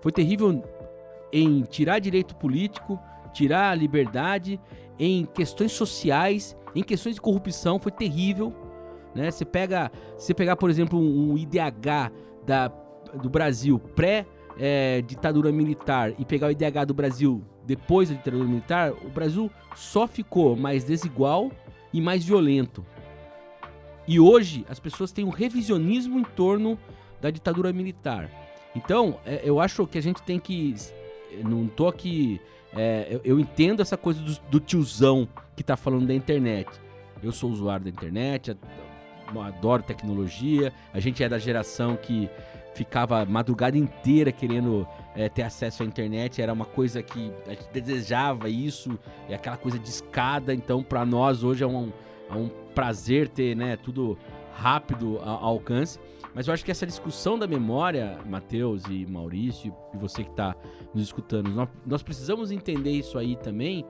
Foi terrível em tirar direito político, tirar a liberdade, em questões sociais, em questões de corrupção, foi terrível. Né? Você pega, você pegar, por exemplo, um, IDH da, do Brasil pré é, ditadura militar e pegar o IDH do Brasil depois da ditadura militar, o Brasil só ficou mais desigual e mais violento. E hoje as pessoas têm um revisionismo em torno da ditadura militar. Então, é, eu acho que a gente tem que. Não tô aqui. É, eu, eu, entendo essa coisa do, do, tiozão que tá falando da internet. Eu sou usuário da internet, adoro tecnologia. A gente é da geração que ficava madrugada inteira querendo é, ter acesso à internet. Era uma coisa que a gente desejava isso, é aquela coisa de escada. Então, para nós hoje é um, é um prazer ter né, tudo rápido ao alcance. Mas eu acho que essa discussão da memória, Matheus e Maurício, e você que está nos escutando, nós, nós precisamos entender isso aí também,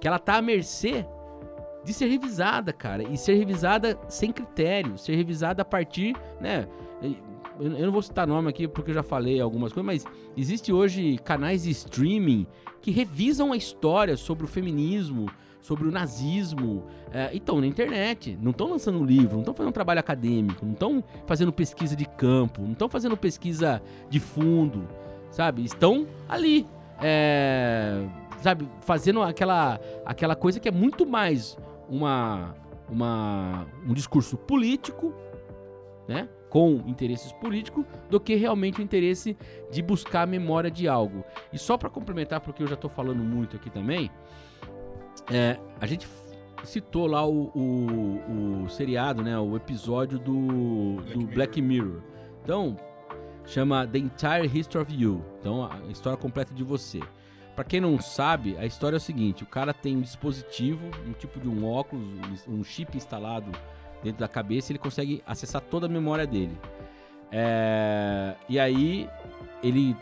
que ela está à mercê de ser revisada, cara. E ser revisada sem critério, ser revisada a partir, né? Eu não vou citar nome aqui porque eu já falei algumas coisas, mas existe hoje canais de streaming que revisam a história sobre o feminismo, sobre o nazismo. É, estão na internet, não estão lançando livro, não estão fazendo trabalho acadêmico, não estão fazendo pesquisa de campo, não estão fazendo pesquisa de fundo, sabe? Estão ali, é, sabe, fazendo aquela, aquela coisa que é muito mais uma, uma, um discurso político, né? com interesses políticos do que realmente o interesse de buscar a memória de algo. E só para complementar, porque eu já estou falando muito aqui também, é, a gente citou lá o, o, o, seriado, né, o episódio do, Black, do Mirror. Black Mirror. Então, chama The Entire History of You. Então, a história completa de você. Para quem não sabe, a história é o seguinte: o cara tem um dispositivo, um tipo de um óculos, um chip instalado dentro da cabeça, ele consegue acessar toda a memória dele. É, e aí ele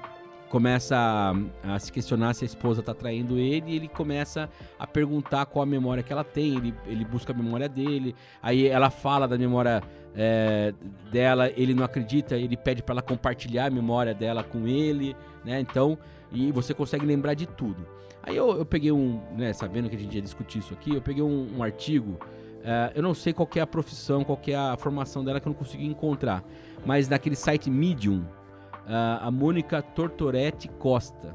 começa a, a, se questionar se a esposa está traindo ele e ele começa a perguntar qual a memória que ela tem. Ele, ele busca a memória dele, aí ela fala da memória é, dela, ele não acredita, ele pede para ela compartilhar a memória dela com ele, né? Então, e você consegue lembrar de tudo. Aí eu, eu peguei um, né, sabendo que a gente ia discutir isso aqui, eu peguei um, um artigo. Uh, eu não sei qual é a profissão, qual é a formação dela que eu não consegui encontrar. Mas naquele site Medium, uh, a Mônica Tortoretti Costa.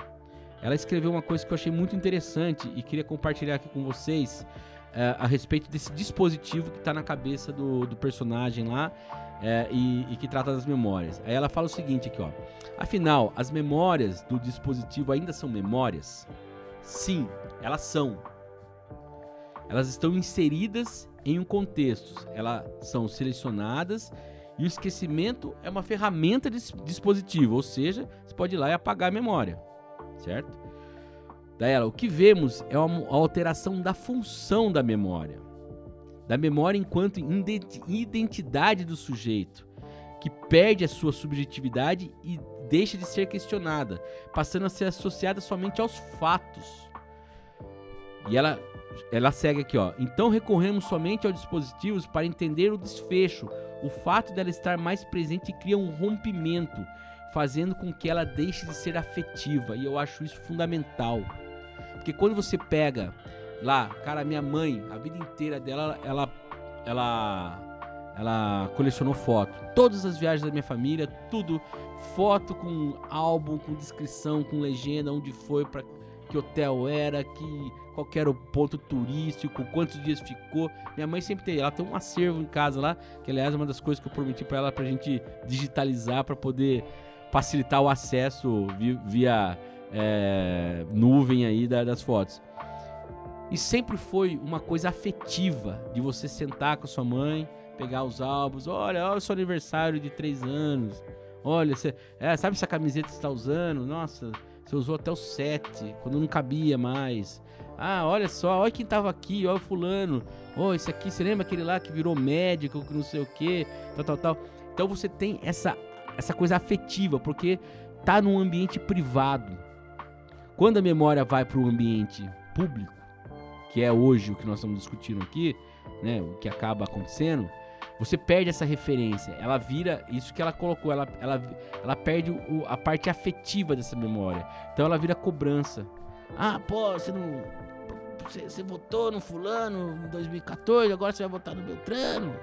Ela escreveu uma coisa que eu achei muito interessante e queria compartilhar aqui com vocês uh, a respeito desse dispositivo que está na cabeça do, do personagem lá é, e, e, que trata das memórias. Aí ela fala o seguinte aqui, ó. Afinal, as memórias do dispositivo ainda são memórias? Sim, elas são. Elas estão inseridas em um contexto. Elas são selecionadas e o esquecimento é uma ferramenta de dispositivo, ou seja, você pode ir lá e apagar a memória, certo? Daí ela, o que vemos é uma alteração da função da memória da memória enquanto identidade do sujeito, que perde a sua subjetividade e deixa de ser questionada, passando a ser associada somente aos fatos. E ela, ela segue aqui, ó. Então recorremos somente aos dispositivos para entender o desfecho. O fato dela estar mais presente cria um rompimento, fazendo com que ela deixe de ser afetiva. E eu acho isso fundamental. Porque quando você pega lá, cara, minha mãe, a vida inteira dela, ela ela ela colecionou foto. Todas as viagens da minha família, tudo foto com álbum, com descrição, com legenda, onde foi, para que hotel era, que qual era o ponto turístico, quantos dias ficou. Minha mãe sempre tem, ela tem um acervo em casa lá, que aliás é uma das coisas que eu prometi para ela pra gente digitalizar para poder facilitar o acesso via, via é, nuvem aí da, das fotos. E sempre foi uma coisa afetiva de você sentar com a sua mãe, pegar os álbuns, olha, olha o seu aniversário de três anos. Olha, você, é, sabe essa camiseta que você está usando? Nossa, você usou até o sete, quando não cabia mais. Ah, olha só, olha quem tava aqui, olha o fulano. Oh, esse aqui, você lembra aquele lá que virou médico, que não sei o que, tal, tal, tal. Então você tem essa, essa coisa afetiva, porque tá num ambiente privado. Quando a memória vai para o ambiente público, que é hoje o que nós estamos discutindo aqui, né, o que acaba acontecendo, você perde essa referência. Ela vira isso que ela colocou, ela, ela, ela perde o, a parte afetiva dessa memória. Então ela vira cobrança. Ah, pô, você não. Você, você votou no fulano em 2014, agora você vai votar no Beltrano.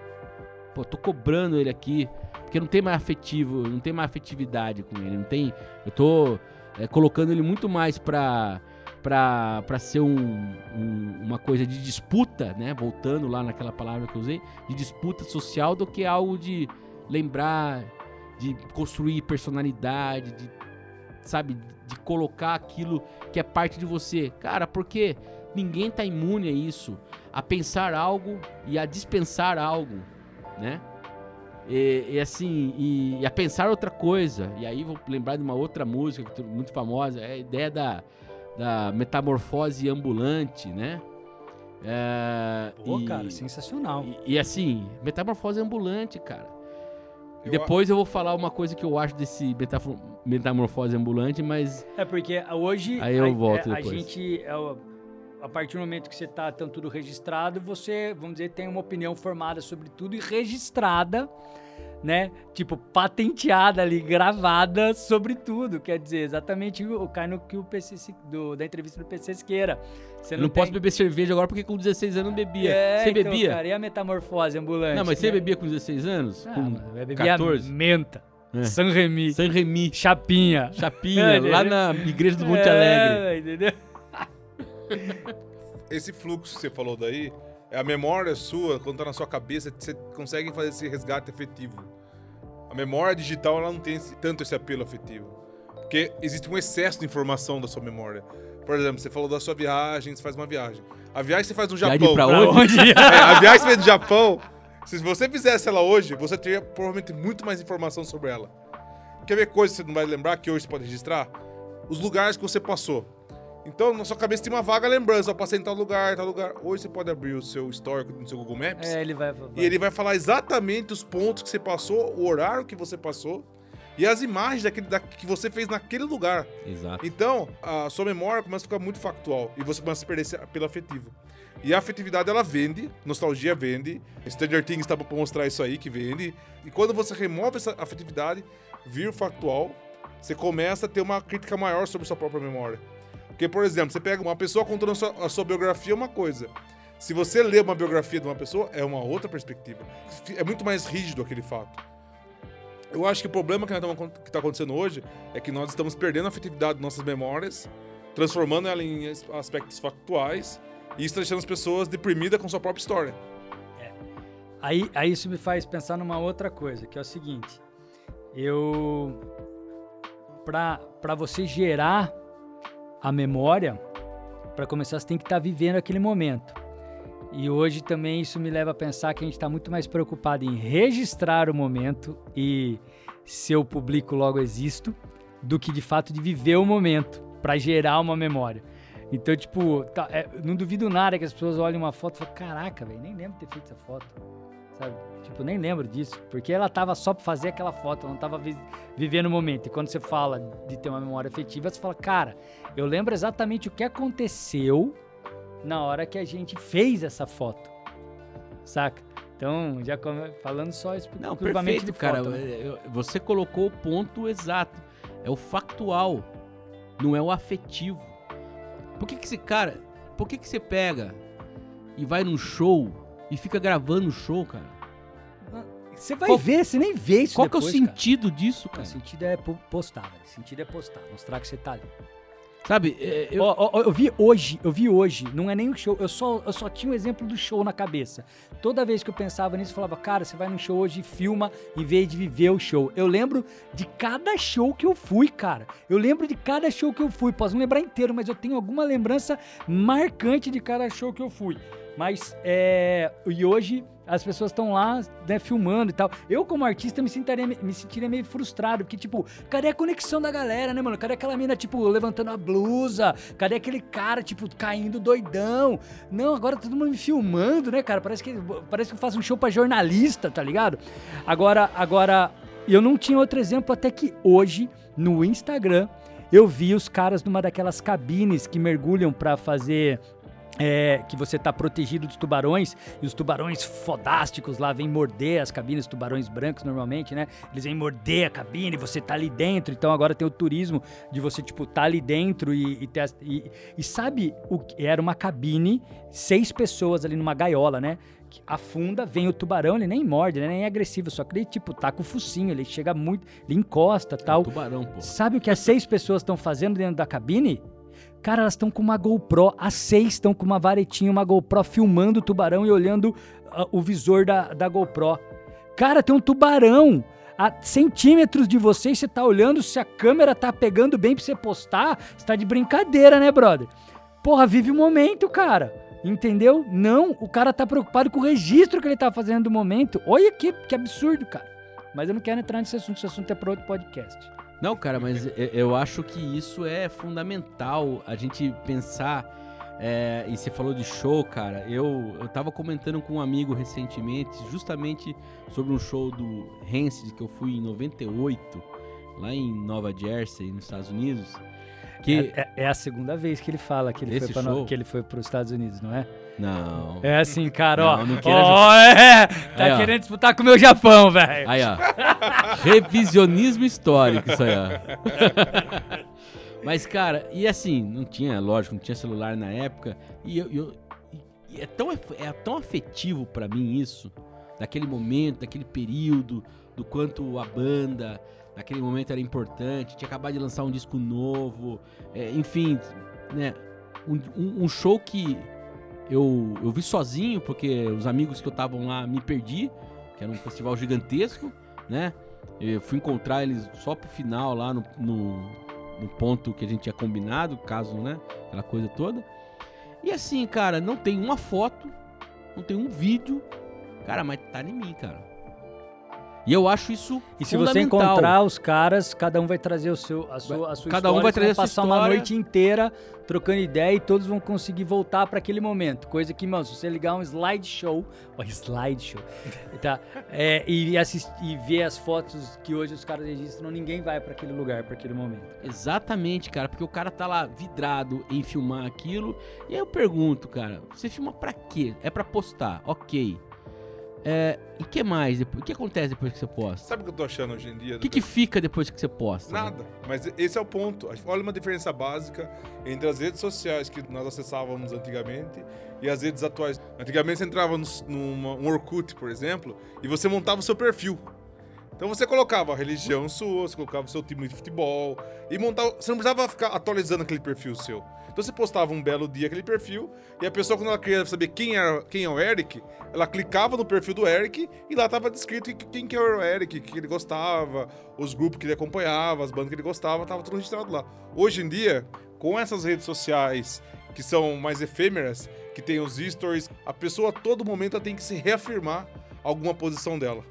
Pô, tô cobrando ele aqui. Porque não tem mais afetivo, não tem mais afetividade com ele. Não tem. Eu tô é, colocando ele muito mais pra para ser um, um, uma coisa de disputa, né? Voltando lá naquela palavra que eu usei, de disputa social do que algo de lembrar, de construir personalidade, de sabe, de colocar aquilo que é parte de você. Cara, porque ninguém tá imune a isso, a pensar algo e a dispensar algo, né? E, e assim, e, e, a pensar outra coisa. E aí vou lembrar de uma outra música muito famosa, é a ideia da da metamorfose ambulante, né? É, Pô, e, cara, sensacional. E, e, assim, metamorfose ambulante, cara. Eu Depois eu vou falar uma coisa que eu acho desse metamorfose ambulante, mas. É porque hoje. Aí eu a, volto é, depois. A gente. É, a partir do momento que você está tendo tudo registrado, você, vamos dizer, tem uma opinião formada sobre tudo e registrada né? Tipo, patenteada ali, gravada sobre tudo. Quer dizer, exatamente o, cai no que o PC do, da entrevista do PC Siqueira. Você não, não tem... posso beber cerveja agora porque com 16 anos bebia. É, você então, bebia? Cara, e a metamorfose ambulante? Não, mas você né? bebia com 16 anos? Ah, com eu bebia 14? menta. É. San Remi. San Remi. Chapinha. Chapinha, é, lá na igreja do Monte é, Alegre. Entendeu? Esse fluxo que você falou daí, é a memória sua, quando tá na sua cabeça, você consegue fazer esse resgate efetivo. A memória digital ela não tem esse- tanto esse apelo afetivo. Porque existe um excesso de informação da sua memória. Por exemplo, você falou da sua viagem, você faz uma viagem. A viagem que você faz no Viagem Japão. pra Pra onde? É, a viagem que você fez no Japão, se você fizesse ela hoje, você teria provavelmente muito mais informação sobre ela. Quer ver coisas que você não vai lembrar, que hoje você pode registrar? Os lugares que você passou. Então, na sua cabeça tem uma vaga lembrança. Eu passei em tal lugar, tal lugar. Hoje você pode abrir o seu histórico no seu Google Maps. É, ele vai. vai- E ele vai falar exatamente os pontos que você passou, o horário que você passou e as imagens daquele, da, que você fez naquele lugar. Exato. Então, a sua memória começa a ficar muito factual e você começa a perder apelo afetivo. E a afetividade, ela vende, nostalgia vende, Stranger Things tá pra mostrar isso aí, que vende. E quando você remove essa afetividade, vira o factual, você começa a ter uma crítica maior sobre sua própria memória. Porque, por exemplo, você pega uma pessoa contando a sua, a sua biografia, é uma coisa. Se você lê uma biografia de uma pessoa, é uma outra perspectiva. É muito mais rígido aquele fato. Eu acho que o problema que está acontecendo hoje é que nós estamos perdendo a afetividade de nossas memórias, transformando ela em as- aspectos factuais, e isso está deixando as pessoas deprimidas com sua própria história. Aí, aí isso me faz pensar numa outra coisa, que é o seguinte. Eu. Pra você gerar a memória, pra começar, você tem que estar vivendo aquele momento. E hoje também isso me leva a pensar que a gente está muito mais preocupado em registrar o momento e se eu publico logo existo, do que de fato de viver o momento pra gerar uma memória. Então, tipo, tá, é, não duvido nada que as pessoas olhem uma foto e falem, caraca, velho, nem lembro de ter feito essa foto. Sabe? Tipo, nem lembro disso. Porque ela tava só pra fazer aquela foto, ela não tava vi- vivendo o momento. E quando você fala de ter uma memória afetiva, você fala, cara, eu lembro exatamente o que aconteceu na hora que a gente fez essa foto. Saca? Então, já falando só Não, perfeito, cara. foto, né? Você colocou o ponto exato. É o factual, não é o afetivo. Por que que esse cara, por que que você pega e vai num show e fica gravando o show, cara? Você vai Qual- ver, você nem vê isso Qual que é o depois, cara. sentido disso, O cara? sentido é po- postar, velho. O sentido é postar, mostrar que você tá ali. Sabe, é, eu, ó, eu vi hoje, eu vi hoje, não é nem o show, eu só, eu só tinha o exemplo do show na cabeça. Toda vez que eu pensava nisso, eu falava, cara, você vai num show hoje e filma em vez de viver o show. Eu lembro de cada show que eu fui, cara. Eu lembro de cada show que eu fui. Posso não lembrar inteiro, mas eu tenho alguma lembrança marcante de cada show que eu fui. Mas, é. E hoje as pessoas estão lá, né, filmando e tal. Eu, como artista, me sentiria, me sentiria meio frustrado, porque, tipo, cadê a conexão da galera, né, mano? Cadê aquela mina, tipo, levantando a blusa? Cadê aquele cara, tipo, caindo doidão? Não, agora todo mundo me filmando, né, cara? Parece que, parece que eu faço um show pra jornalista, tá ligado? Agora, agora, eu não tinha outro exemplo até que hoje, no Instagram, eu vi os caras numa daquelas cabines que mergulham pra fazer é, que você tá protegido dos tubarões e os tubarões fodásticos lá vêm morder as cabines, tubarões brancos normalmente, né? Eles vêm morder a cabine, você tá ali dentro. Então agora tem o turismo de você, tipo, tá ali dentro e, e ter e, e sabe o que era uma cabine, seis pessoas ali numa gaiola, né? Afunda, vem o tubarão, ele nem morde, né? nem é agressivo, só que ele, tipo, tá com o focinho, ele chega muito, ele encosta tal. tubarão, pô. Sabe o que as seis pessoas estão fazendo dentro da cabine? Cara, elas estão com uma GoPro, as seis estão com uma varetinha, uma GoPro, filmando o tubarão e olhando ah, o visor da, da GoPro. Cara, tem um tubarão a centímetros de você e você tá olhando se a câmera tá pegando bem pra você postar. Você tá de brincadeira, né, brother? Porra, vive o momento, cara. Entendeu? Não, o cara tá preocupado com o registro que ele tá fazendo do momento. Olha que, que absurdo, cara. Mas eu não quero entrar nesse assunto, esse assunto é para outro podcast. Não, cara, mas eu- acho que isso é fundamental a gente pensar. é, e você falou de show, cara. Eu, eu tava comentando com um amigo recentemente, justamente sobre um show do Rancid que eu fui em 98, lá em Nova Jersey, nos Estados Unidos. Que. É, é- é a segunda vez que ele fala que ele, foi, pra show? que ele foi pros Estados Unidos, não é? Não. É assim, cara, ó. Não, não queira Ó, é, tá Aí, ó. querendo disputar com o meu Japão, velho. Aí, ó. Revisionismo histórico, isso aí, ó. Mas, cara, e assim, não tinha, lógico, não tinha celular na época. E eu. eu- e é, tão, é tão afetivo pra mim isso, daquele momento, daquele período, do quanto a banda, naquele momento era importante, tinha acabado de lançar um disco novo, é, enfim, né? Um, um- um show que eu, eu vi sozinho, porque os amigos que eu estavam lá me perdi, que era um festival gigantesco, né? Eu fui encontrar eles só pro final, lá no, no, no ponto que a gente tinha combinado, caso, né? Aquela coisa toda. E assim, cara, não tem uma foto, não tem um vídeo. Cara, mas tá em mim, cara. E eu acho isso E se você encontrar os caras, cada um vai trazer o seu, a sua, a sua Cada um história, vai você trazer a sua passar uma história. noite inteira trocando ideia e todos vão conseguir voltar para aquele momento. Coisa que, mano, se você ligar um slideshow, ó, slideshow, tá? É, e, assistir, e ver as fotos que hoje os caras registram, ninguém vai para aquele lugar, para aquele momento. Exatamente, cara, porque o cara tá lá vidrado em filmar aquilo. E aí eu pergunto, cara, você filma pra quê? É pra postar, ok. É, e que mais? O que acontece depois que você posta? Sabe o que eu tô achando hoje em dia? O que, que fica depois que você posta? né? Nada. Mas esse é o ponto. Olha uma diferença básica entre as redes sociais que nós acessávamos antigamente e as redes atuais. Antigamente você entrava no, numa, um Orkut, por exemplo, e você montava o seu perfil. Então você colocava a religião sua, você colocava o seu time de futebol e montava. Você não precisava ficar atualizando aquele perfil seu. Então você postava um belo dia aquele perfil e a pessoa, quando ela queria saber quem, era, quem é o Eric, ela clicava no perfil do Eric e lá tava descrito que- quem que era o Eric, o que ele gostava, os grupos que ele acompanhava, as bandas que ele gostava, tava tudo registrado lá. Hoje em dia, com essas redes sociais que são mais efêmeras, que tem os stories, a pessoa a todo momento tem que se reafirmar alguma posição dela.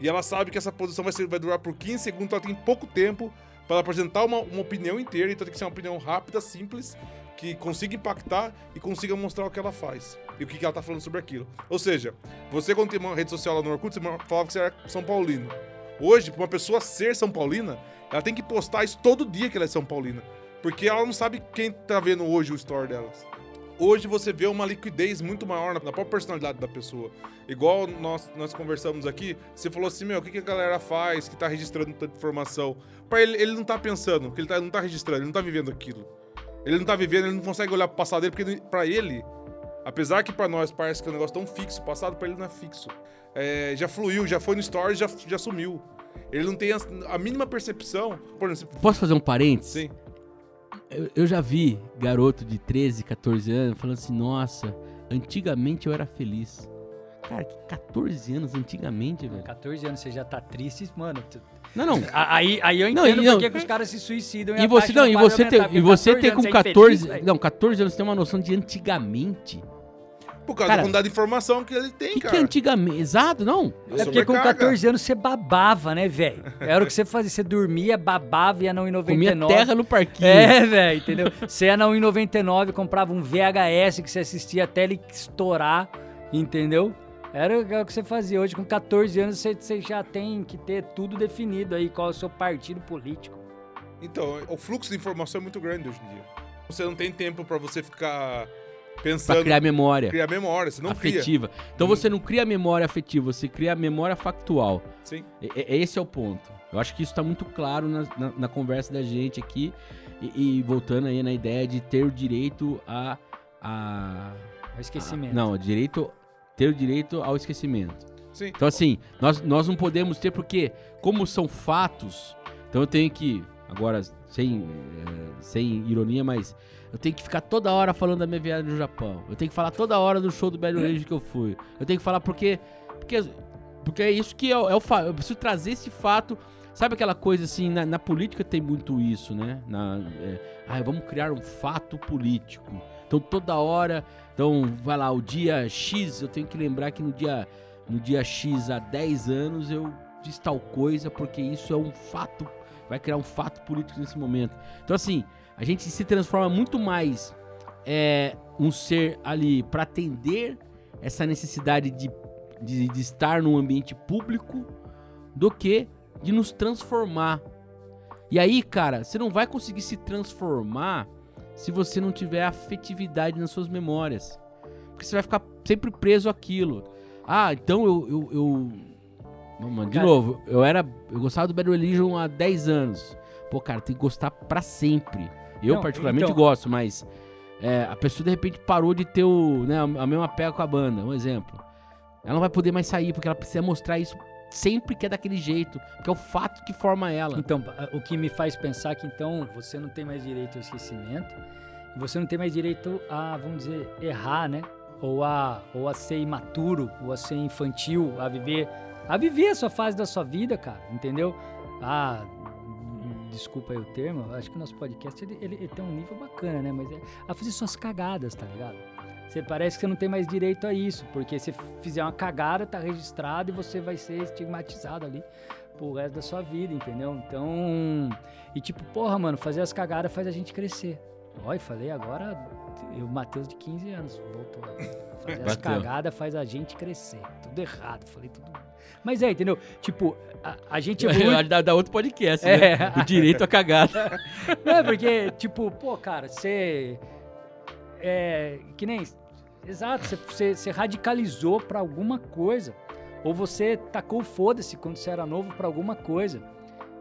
E ela sabe que essa posição vai, ser, vai durar por 15 segundos, ela tem pouco tempo para apresentar uma, uma opinião inteira, então tem que ser uma opinião rápida, simples, que consiga impactar e consiga mostrar o que ela faz e o que, que ela tá falando sobre aquilo. Ou seja, você quando tem uma rede social lá no Orkut, você falava que você era São Paulino. Hoje, para uma pessoa ser São Paulina, ela tem que postar isso todo dia que ela é São Paulina. Porque ela não sabe quem tá vendo hoje o story delas. Hoje você vê uma liquidez muito maior na na própria personalidade da pessoa. Igual nós, nós conversamos aqui, você falou assim, meu, o que, que a galera faz que tá registrando tanta informação? Pra ele, ele não tá pensando, que ele tá, não tá registrando, ele não tá vivendo aquilo. Ele não tá vivendo, ele não consegue olhar pro passado dele, porque pra ele, apesar que pra nós parece que é um negócio tão fixo, o passado pra ele não é fixo. É, já fluiu, já foi no stories, já, já sumiu. Ele não tem a, a mínima percepção. Por exemplo, Posso fazer um parênteses? sim. Eu, eu já vi garoto de 13, 14 anos falando assim, nossa, antigamente eu era feliz. Cara, que 14 anos antigamente, velho. 14 anos você já tá triste, mano. tu- Não, não. Aí, aí eu Não, entendo e não- por que que os caras se suicidam E você, não, e você, ter, e porque você ter 14 com anos é 14. infeliz, velho. não, 14 anos você tem uma noção de antigamente. Por causa Cara, da quantidade de informação que ele tem, que, que cara. é antigamente? Exato, não. É porque com Sobrecarga. 14 anos você babava, né, velho? Era o que você fazia. Você dormia, babava, ia na 1,99. Comia terra no parquinho. É, velho, entendeu? Você ia na 1,99, comprava um VHS que você assistia até ele estourar, entendeu? Era o que você fazia. Hoje, com 14 anos, você, você já tem que ter tudo definido aí, qual é o seu partido político. Então, o fluxo de informação é muito grande hoje em dia. Você não tem tempo pra você ficar pensando, Pra criar memória. criar memória, você não cria. afetiva. Então Hum. você não cria memória afetiva, você cria memória factual. Sim. E- e- Esse é o ponto. Eu acho que isso tá muito claro na, na- na conversa da gente aqui. E, e voltando aí na ideia de ter o direito a. a O esquecimento. não, o direito. Ter o direito ao esquecimento. Sim. Então, assim, nós, nós não podemos ter, porque, como são fatos, então eu tenho que. Agora, sem, eh, sem ironia, mas eu tenho que ficar toda hora falando da minha viagem no Japão. Eu tenho que falar toda hora do show do Bad Rage que eu fui. Eu tenho que falar porque. Porque, porque é isso que é, o- é o fato. Eu preciso trazer esse fato. Sabe aquela coisa assim, na, na política tem muito isso, né? Na, é, ah, vamos criar um fato político. Então toda hora. Então, vai lá, o dia X, eu tenho que lembrar que no dia, no dia X há 10 anos eu fiz tal coisa, porque isso é um fato. Vai criar um fato político nesse momento. Então, assim, a gente se transforma muito mais é, um ser ali para atender essa necessidade de, de, de estar num ambiente público do que de nos transformar. E aí, cara, você não vai conseguir se transformar se você não tiver afetividade nas suas memórias. Porque você vai ficar sempre preso àquilo. Ah, então eu. eu, eu... Não, mano, de Cara- novo, eu era. Eu gostava do Bad Religion há 10 anos. Pô, cara, tem que gostar pra sempre. Eu, Não, particularmente, então- gosto, mas. é, a pessoa de repente parou de ter o, né, a mesma pega com a banda, um exemplo. Ela não vai poder mais sair, porque ela precisa mostrar isso sempre que é daquele jeito, que é o fato que forma ela. Então, o que me faz pensar que então você não tem mais direito ao esquecimento, você não tem mais direito a, vamos dizer, errar, né? Ou a, ou a ser imaturo, ou a ser infantil, a viver a viver a sua fase da sua vida, cara, entendeu? Ah, desculpa aí o termo, acho que o nosso podcast ele, ele, ele tem um nível bacana, né? Mas é a fazer suas cagadas, tá ligado? Você parece que você não tem mais direito a isso, porque se fizer uma cagada, tá registrado e você vai ser estigmatizado ali pro resto da sua vida, entendeu? Então, e tipo, porra, mano, fazer as cagadas faz a gente crescer. Olha, falei agora, o Matheus de 15 anos voltou. Fazer as cagadas faz a gente crescer. Tudo errado, falei tudo. Mas é, entendeu? Tipo, a, a gente evolui... dá, dá outro podcast, é. né? O direito à cagada. é, porque, tipo, pô, cara, você... É, que nem... Exato, você, você radicalizou pra alguma coisa. Ou você tacou foda-se quando você era novo para alguma coisa.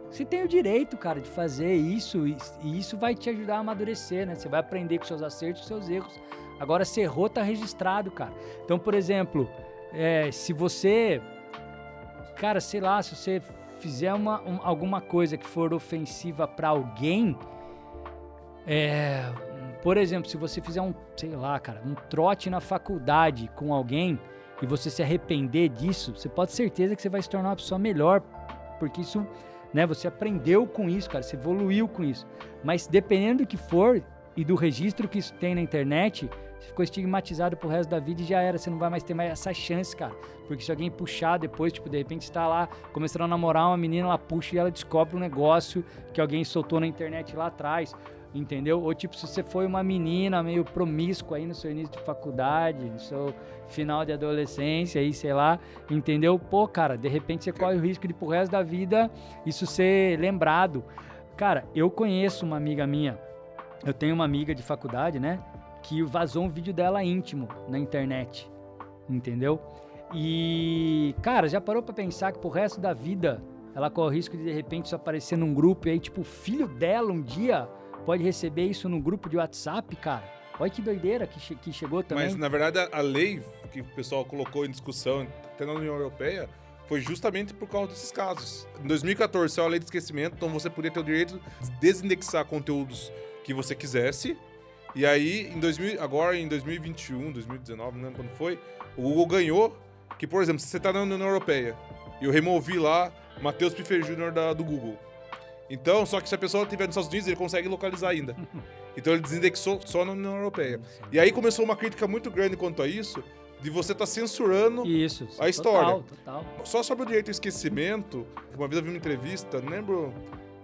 Você tem o direito, cara, de fazer isso e, isso vai te ajudar a amadurecer, né? Você vai aprender com seus acertos e seus erros. Agora, se errou, tá registrado, cara. Então, por exemplo, é, se você, cara, sei lá, se você fizer uma, um, alguma coisa que for ofensiva para alguém, é, por exemplo, se você fizer um, sei lá, cara, um trote na faculdade com alguém e você se arrepender disso, você pode ter certeza que você vai se tornar uma pessoa melhor, porque isso, né, você aprendeu com isso, cara, você evoluiu com isso. Mas dependendo do que for e do registro que isso tem na internet, você ficou estigmatizado pro resto da vida e já era, você não vai mais ter mais essa chance, cara. Porque se alguém puxar depois, tipo, de repente está lá começando a namorar uma menina, ela puxa e ela descobre um negócio que alguém soltou na internet lá atrás entendeu? Ou tipo, se você foi uma menina meio promíscua aí no seu início de faculdade, no seu final de adolescência aí, sei lá, entendeu? Pô, cara, de repente você corre o risco de pro resto da vida isso ser lembrado. Cara, eu conheço uma amiga minha, eu tenho uma amiga de faculdade, né, que vazou um vídeo dela íntimo na internet, entendeu? E, cara, já parou para pensar que pro resto da vida ela corre o risco de de repente isso aparecer num grupo e aí, tipo, o filho dela um dia pode receber isso no grupo de WhatsApp, cara. Olha que doideira que, che que chegou também. Mas, na verdade, a lei que o pessoal colocou em discussão até na União Europeia foi justamente por causa desses casos. Em 2014 saiu a lei de esquecimento, então você podia ter o direito de desindexar conteúdos que você quisesse. E aí, em 2000, agora em 2021, 2019, não lembro quando foi, o Google ganhou que, por exemplo, se você está na União Europeia e eu removi lá Matheus Piffer Jr. Da, do Google, então, só que se a pessoa estiver nos Estados Unidos, ele consegue localizar ainda. Então ele desindexou só na União Europeia. E aí começou uma crítica muito grande quanto a isso, de você estar tá censurando isso, a história. Total, total. Só sobre o direito ao esquecimento, uma vez eu vi uma entrevista, não lembro,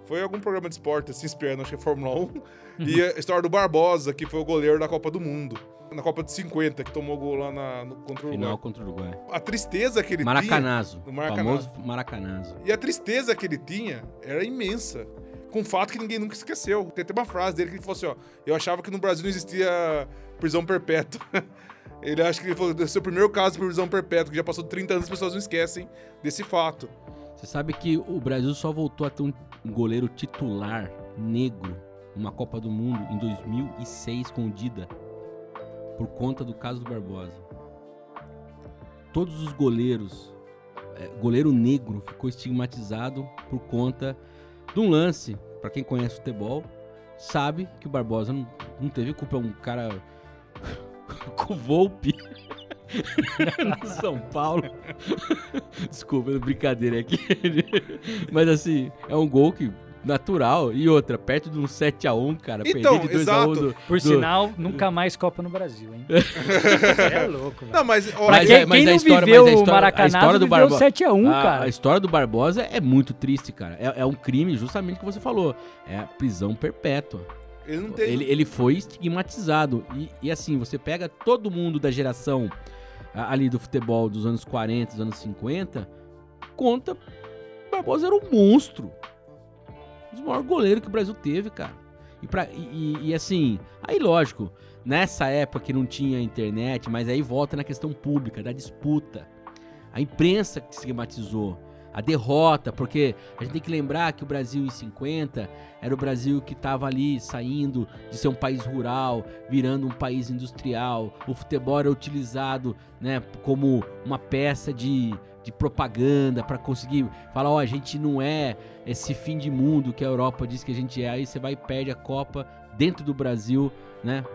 foi algum programa de esporte, assim, esperando, acho que é Fórmula 1, e a história do Barbosa, que foi o goleiro da Copa do Mundo. Na Copa de 50, que tomou gol lá na, no, contra o Final Uruguai. contra o Uruguai. A tristeza que ele Maracanazo, tinha... Maracanazo. famoso Maracanazo. E a tristeza que ele tinha era imensa. Com um fato que ninguém nunca esqueceu. Tem até uma frase dele que ele falou assim, ó... Eu achava que no Brasil não existia prisão perpétua. ele acha que ele é o primeiro caso de prisão perpétua, que já passou 30 anos as pessoas não esquecem desse fato. Você sabe que o Brasil só voltou a ter um goleiro titular negro numa Copa do Mundo em 2006 com o Dida por conta do caso do Barbosa. Todos os goleiros, é, goleiro negro ficou estigmatizado por conta de um lance. Para quem conhece futebol, sabe que o Barbosa não, não teve culpa. É um cara com Volpe no São Paulo. Desculpa, brincadeira aqui. Mas assim, é um gol que natural. E outra, perto de um 7x1, cara. Então, perder de 2x1 do, Por do... sinal, nunca mais Copa no Brasil, hein? é louco, velho. Não, mas... Ó, mas, quem, mas quem não história, viveu mas a história, o Maracanã, a história do Barbosa, 7x1, cara. A história do Barbosa é muito triste, cara. É, é um crime, justamente o que você falou. É prisão perpétua. Ele, não tem... ele, ele foi estigmatizado. E, e assim, você pega todo mundo da geração ali do futebol dos anos 40, dos anos 50, conta Barbosa era um monstro dos maiores goleiros que o Brasil teve, cara. E, pra, e, e, assim, aí lógico, nessa época que não tinha internet, mas aí volta na questão pública, da disputa. A imprensa que esquematizou, a derrota, porque a gente tem que lembrar que o Brasil em 50 era o Brasil que estava ali saindo de ser um país rural, virando um país industrial. O futebol era utilizado né, como uma peça de de propaganda para conseguir falar, ó, oh, a gente não é esse fim de mundo que a Europa diz que a gente é. Aí você vai e perde a Copa dentro do Brasil, né?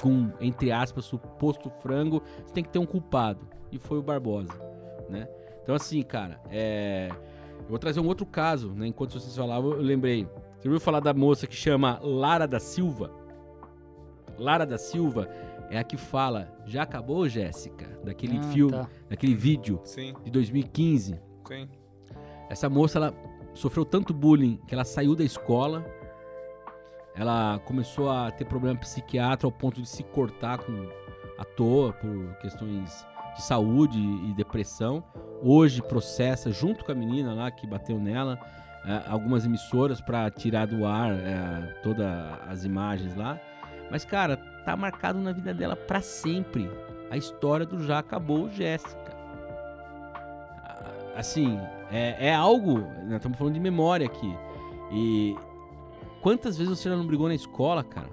Com, entre aspas, suposto frango, você tem que ter um culpado. E foi o Barbosa, né? Então, assim, cara, é... eu vou trazer um outro caso, né? Enquanto vocês falavam, eu lembrei. Você ouviu falar da moça que chama Lara da Silva? Lara da Silva é a que fala, já acabou, Jéssica? Daquele Ah, filme, tá. daquele vídeo Sim, de 2015. sim. Essa moça, ela sofreu tanto bullying que ela saiu da escola. Ela começou a ter problema psiquiátrico ao ponto de se cortar com, à toa por questões de saúde e depressão. Hoje processa, junto com a menina lá que bateu nela, eh, algumas emissoras para tirar do ar eh, todas as imagens lá. Mas, cara, tá marcado na vida dela para sempre a história do Já Acabou Jéssica. Assim, é, é algo. Estamos falando de memória aqui. E quantas vezes você não brigou na escola, cara?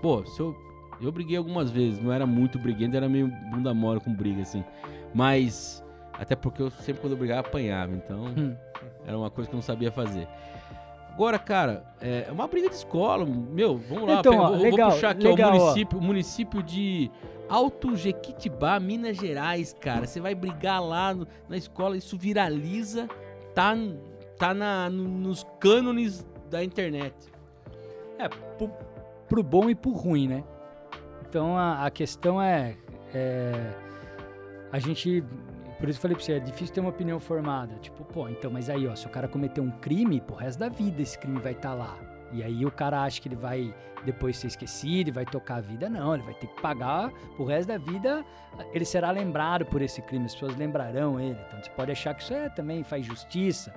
Pô, se eu, eu briguei algumas vezes, não era muito briguento, era meio bunda mole com briga, assim. Mas, até porque eu sempre quando eu brigava apanhava, então Hum. era uma coisa que eu não sabia fazer. Agora, cara, é uma briga de escola. Meu, vamos lá, Então, pega- ó, vou, vou legal, puxar aqui legal, ó, o município, o município de Alto Jequitibá, Minas Gerais, cara. Você vai brigar lá no- na escola, isso viraliza, tá, tá na, no- nos cânones da internet. É, pro, pro bom e pro ruim, né? Então a, a questão é, é, A gente. Por isso eu falei pra você, é difícil ter uma opinião formada. Tipo, pô, então, mas aí, ó, se o cara cometer um crime, pro resto da vida esse crime vai estar lá. E aí o cara acha que ele vai depois ser esquecido e vai tocar a vida. Não, ele vai ter que pagar pro resto da vida. Ele será lembrado por esse crime, as pessoas lembrarão ele. Então você pode achar que isso é, também faz justiça,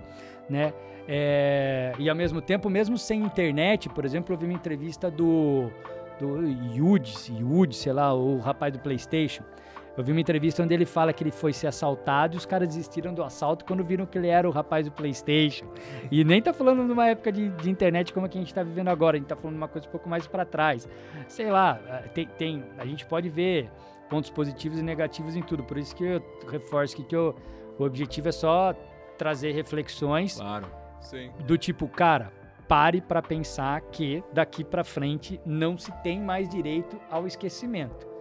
né? É, e ao mesmo tempo, mesmo sem internet, por exemplo, eu vi uma entrevista do, do Yud, Yud, sei lá, o rapaz do PlayStation. Eu vi uma entrevista onde ele fala que ele foi ser assaltado e os caras desistiram do assalto quando viram que ele era o rapaz do PlayStation. E nem tá falando numa época de, de internet como a que a gente tá vivendo agora, a gente tá falando de uma coisa um pouco mais para trás. Sei lá, tem, tem- a gente pode ver pontos positivos e negativos em tudo, por isso que eu reforço aqui que eu- o objetivo é só trazer reflexões Claro. Sim. do tipo, cara, pare para pensar que daqui para frente não se tem mais direito ao esquecimento.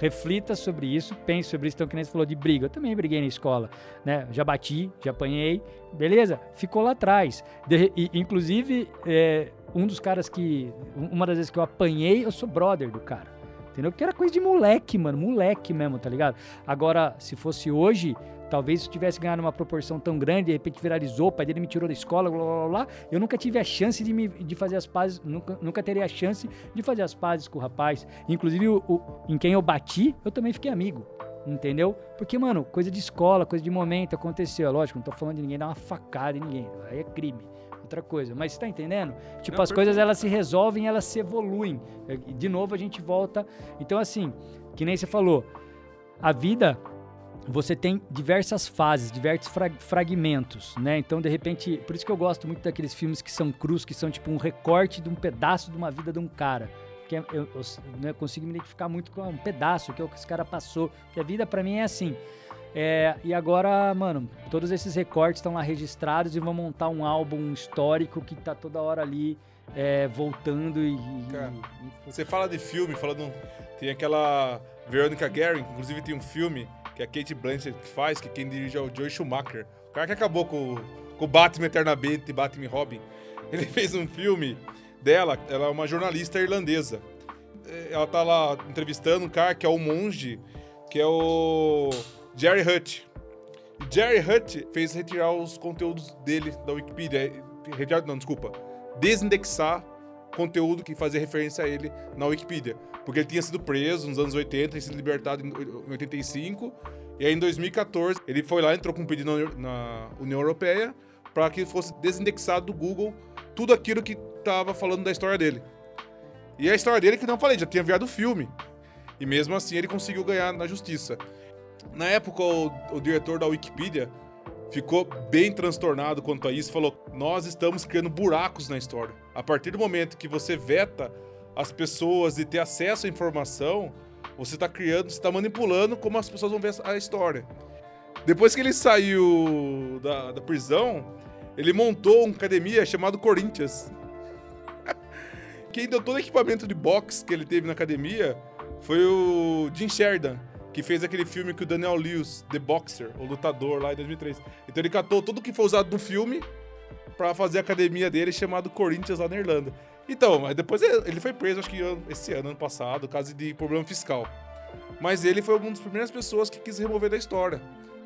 Reflita sobre isso, pense sobre isso. Então, que nem você falou de briga. Eu também briguei na escola, né? Já bati, já apanhei, beleza? Ficou lá atrás. De- e, inclusive, é, um dos caras que. Uma das vezes que eu apanhei, eu sou brother do cara. Entendeu? Porque era coisa de moleque, mano. Moleque mesmo, tá ligado? Agora, se fosse hoje, talvez se tivesse ganhado uma proporção tão grande, de repente viralizou, o pai dele me tirou da escola, blá blá blá, blá eu nunca tive a chance de, me, de fazer as pazes, nunca, nunca teria a chance de fazer as pazes com o rapaz. Inclusive, o, o- em quem eu bati, eu também fiquei amigo. Entendeu? Porque, mano, coisa de escola, coisa de momento aconteceu. É Lógico, não tô falando de ninguém dar uma facada em ninguém. Aí é crime. Outra coisa. Mas você tá entendendo? Tipo, Não, as coisas elas se resolvem, elas se evoluem. De novo a gente volta. Então, assim, que nem você falou, a vida você tem diversas fases, diversos fra- fragmentos, né? Então, de repente, por isso que eu gosto muito daqueles filmes que são crus, que são tipo um recorte de um pedaço de uma vida de um cara. Que é- eu, eu, né, consigo me identificar muito com um pedaço que é o que esse cara passou. Que a vida pra mim é assim. É, e agora, mano, todos esses recortes estão lá registrados e vão montar um álbum histórico que tá toda hora ali é, voltando e, e- Cara, e- Você fala de filme, falando. Tem aquela Veronica Guerin, inclusive tem um filme que a Kate Blanchett faz, que quem dirige é o Joe Schumacher. O cara que acabou com, com Batman Eternamente e Batman Robin. Ele fez um filme dela, ela é uma jornalista irlandesa. É, Ela tá lá entrevistando um cara que é o monge, que é o Jerry Hutt. Jerry Hutt fez retirar os conteúdos dele da Wikipedia. Retirar, não, desculpa. Desindexar conteúdo que fazia referência a ele na Wikipedia. Porque ele tinha sido preso nos anos 80 e sido libertado em 85. E aí em 2014 ele foi lá, entrou com um pedido na- União Europeia para que fosse desindexado do Google tudo aquilo que estava falando da história dele. E a história dele, que não falei, já tinha virado filme. E mesmo assim ele conseguiu ganhar na justiça. Na época, o, o diretor da Wikipedia ficou bem transtornado quanto a isso. Falou: Nós estamos criando buracos na história. A partir do momento que você veta as pessoas de ter acesso à informação, você está criando, você está manipulando como as pessoas vão ver a história. Depois que ele saiu da, da prisão, ele montou uma academia chamada Corinthians. Quem deu todo o equipamento de boxe que ele teve na academia foi o Jim Sheridan, que fez aquele filme que o Daniel Lewis, The Boxer, o lutador lá em 2003. Então ele catou tudo que foi usado no filme pra fazer a academia dele chamado Corinthians lá na Irlanda. Então, mas depois ele foi preso, acho que esse ano, ano passado, caso de problema fiscal. Mas ele foi uma das primeiras pessoas que quis remover da história.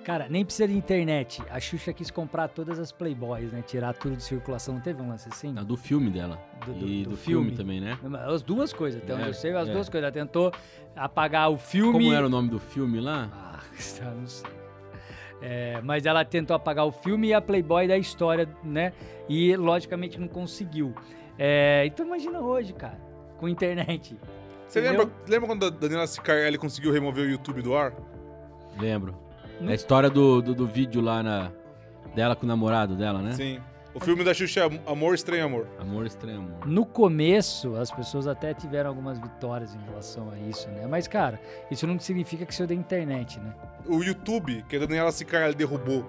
Cara, nem precisa de internet. A Xuxa quis comprar todas as Playboys, né? Tirar tudo de circulação. Não teve um lance assim? Ah, do filme dela. Do- do- e do do, filme. filme. também, né? As duas coisas, até onde É, eu sei, as é. duas coisas. Ela tentou apagar o filme. Como era o nome do filme lá? Ah, eu não sei. É, mas ela tentou apagar o filme e a Playboy da história, né? E logicamente não conseguiu. É, então imagina hoje, cara, com internet. Você lembra, lembra quando a Daniela Cicarelli conseguiu remover o YouTube do ar? Lembro. Hum? A história do, do, do vídeo lá na, dela com o namorado dela, né? Sim. O filme da Xuxa é Amor, Estranho Amor. Amor estranho, amor. No começo, as pessoas até tiveram algumas vitórias em relação a isso, né? Mas, cara, isso não significa que isso é da internet, né? O YouTube, que a Daniela Cicarelli derrubou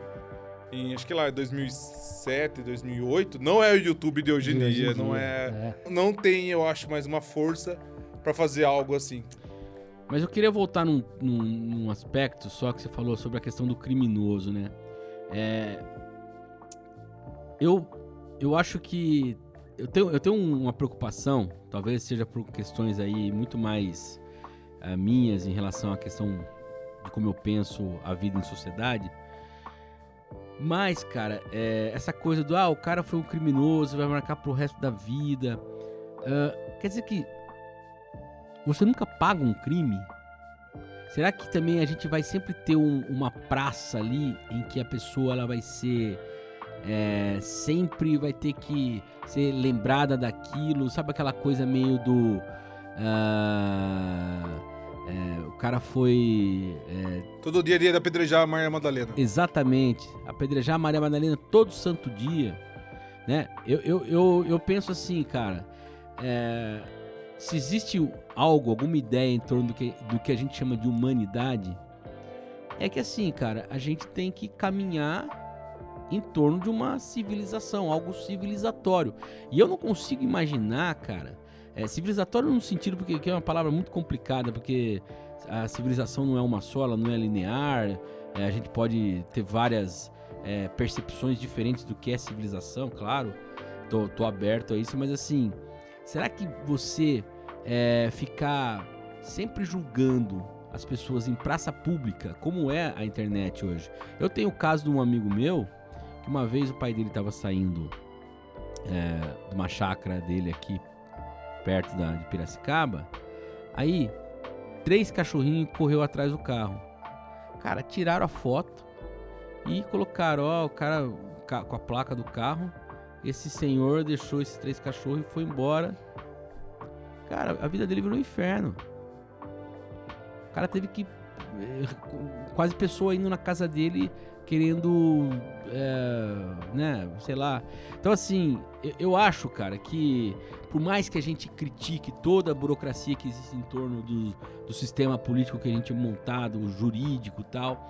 em, acho que lá, 2007, 2008, não é o YouTube de hoje em dia. em Não dia, é... Não tem, eu acho, mais uma força pra fazer algo assim. Mas eu queria voltar num, num, num aspecto só que você falou sobre a questão do criminoso, né? É, eu, eu acho que eu tenho, eu tenho uma preocupação, talvez seja por questões aí muito mais ah, minhas em relação à questão de como eu penso a vida em sociedade. Mas, cara, é, essa coisa do ah, o cara foi um criminoso, vai marcar pro resto da vida. ah, quer dizer que você nunca paga um crime? Será que também a gente vai sempre ter um- uma praça ali em que a pessoa ela vai ser é, sempre vai ter que ser lembrada daquilo? Sabe aquela coisa meio do ah, é, o cara foi é, Todo dia a dia de apedrejar a Maria Madalena. Exatamente. Apedrejar a Maria Madalena todo santo dia. Né? Eu, eu, eu, eu penso assim, cara. é, se existe algo, alguma ideia em torno do que, do que a gente chama de humanidade, é que assim, cara, a gente tem que caminhar em torno de uma civilização, algo civilizatório. E eu não consigo imaginar, cara, é, civilizatório no sentido porque que é uma palavra muito complicada, porque a civilização não é uma só, ela não é linear, é, a gente pode ter várias é, percepções diferentes do que é civilização, claro. Tô, tô aberto a isso, mas assim, será que você é, ficar sempre julgando as pessoas em praça pública, como é a internet hoje? Eu tenho o caso de um amigo meu, que uma vez o pai dele estava saindo é, de uma chácara dele aqui, perto da, de Piracicaba, aí três cachorrinhos correu atrás do carro. Cara, tiraram a foto e colocaram, ó, o cara ca- com a placa do carro. Esse senhor deixou esses três cachorros e foi embora. Cara, a vida dele virou um inferno. O cara teve que. eh, Quase pessoa indo na casa dele querendo. eh, né, sei lá. Então, assim, eu, eu acho, cara, que por mais que a gente critique toda a burocracia que existe em torno do, do sistema político que a gente é montado, jurídico e tal.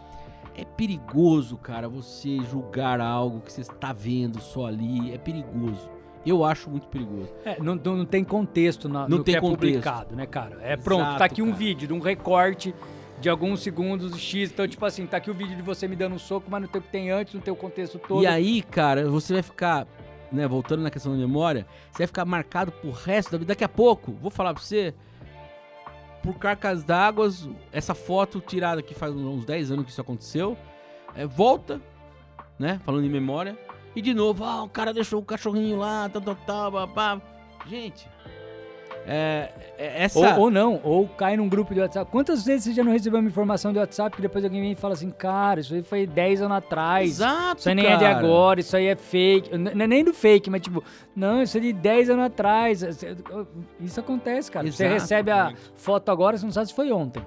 É perigoso, cara, você julgar algo que você está vendo só ali. É perigoso. Eu acho muito perigoso. É, não, não, não tem contexto na, Não no tem que é contexto. publicado, né, cara? É pronto, Exato, tá aqui um cara. vídeo de um recorte de alguns segundos X. Então, tipo assim, tá aqui o vídeo de você me dando um soco, mas não tem o que tem antes, não tem o contexto todo. E aí, cara, você vai ficar, né, voltando na questão da memória, você vai ficar marcado pro resto da vida. Daqui a pouco, vou falar pra você, por carcas d'água, essa foto tirada que faz uns 10 anos que isso aconteceu, é, volta, né, falando em memória, e de novo, ah, o cara deixou o cachorrinho lá, tal, tal, tal, babá. Gente, é, é- essa... Ou, ou não, ou cai num grupo de WhatsApp. Quantas vezes você já não recebeu uma informação do WhatsApp que depois alguém vem e fala assim, cara, isso aí foi 10 anos atrás. Exato, Isso aí nem é de cara. agora, isso aí é fake. Não é nem do fake, mas tipo, não, isso é de 10 anos atrás. Isso acontece, cara. você Exato, recebe a foto agora, você não sabe se foi ontem.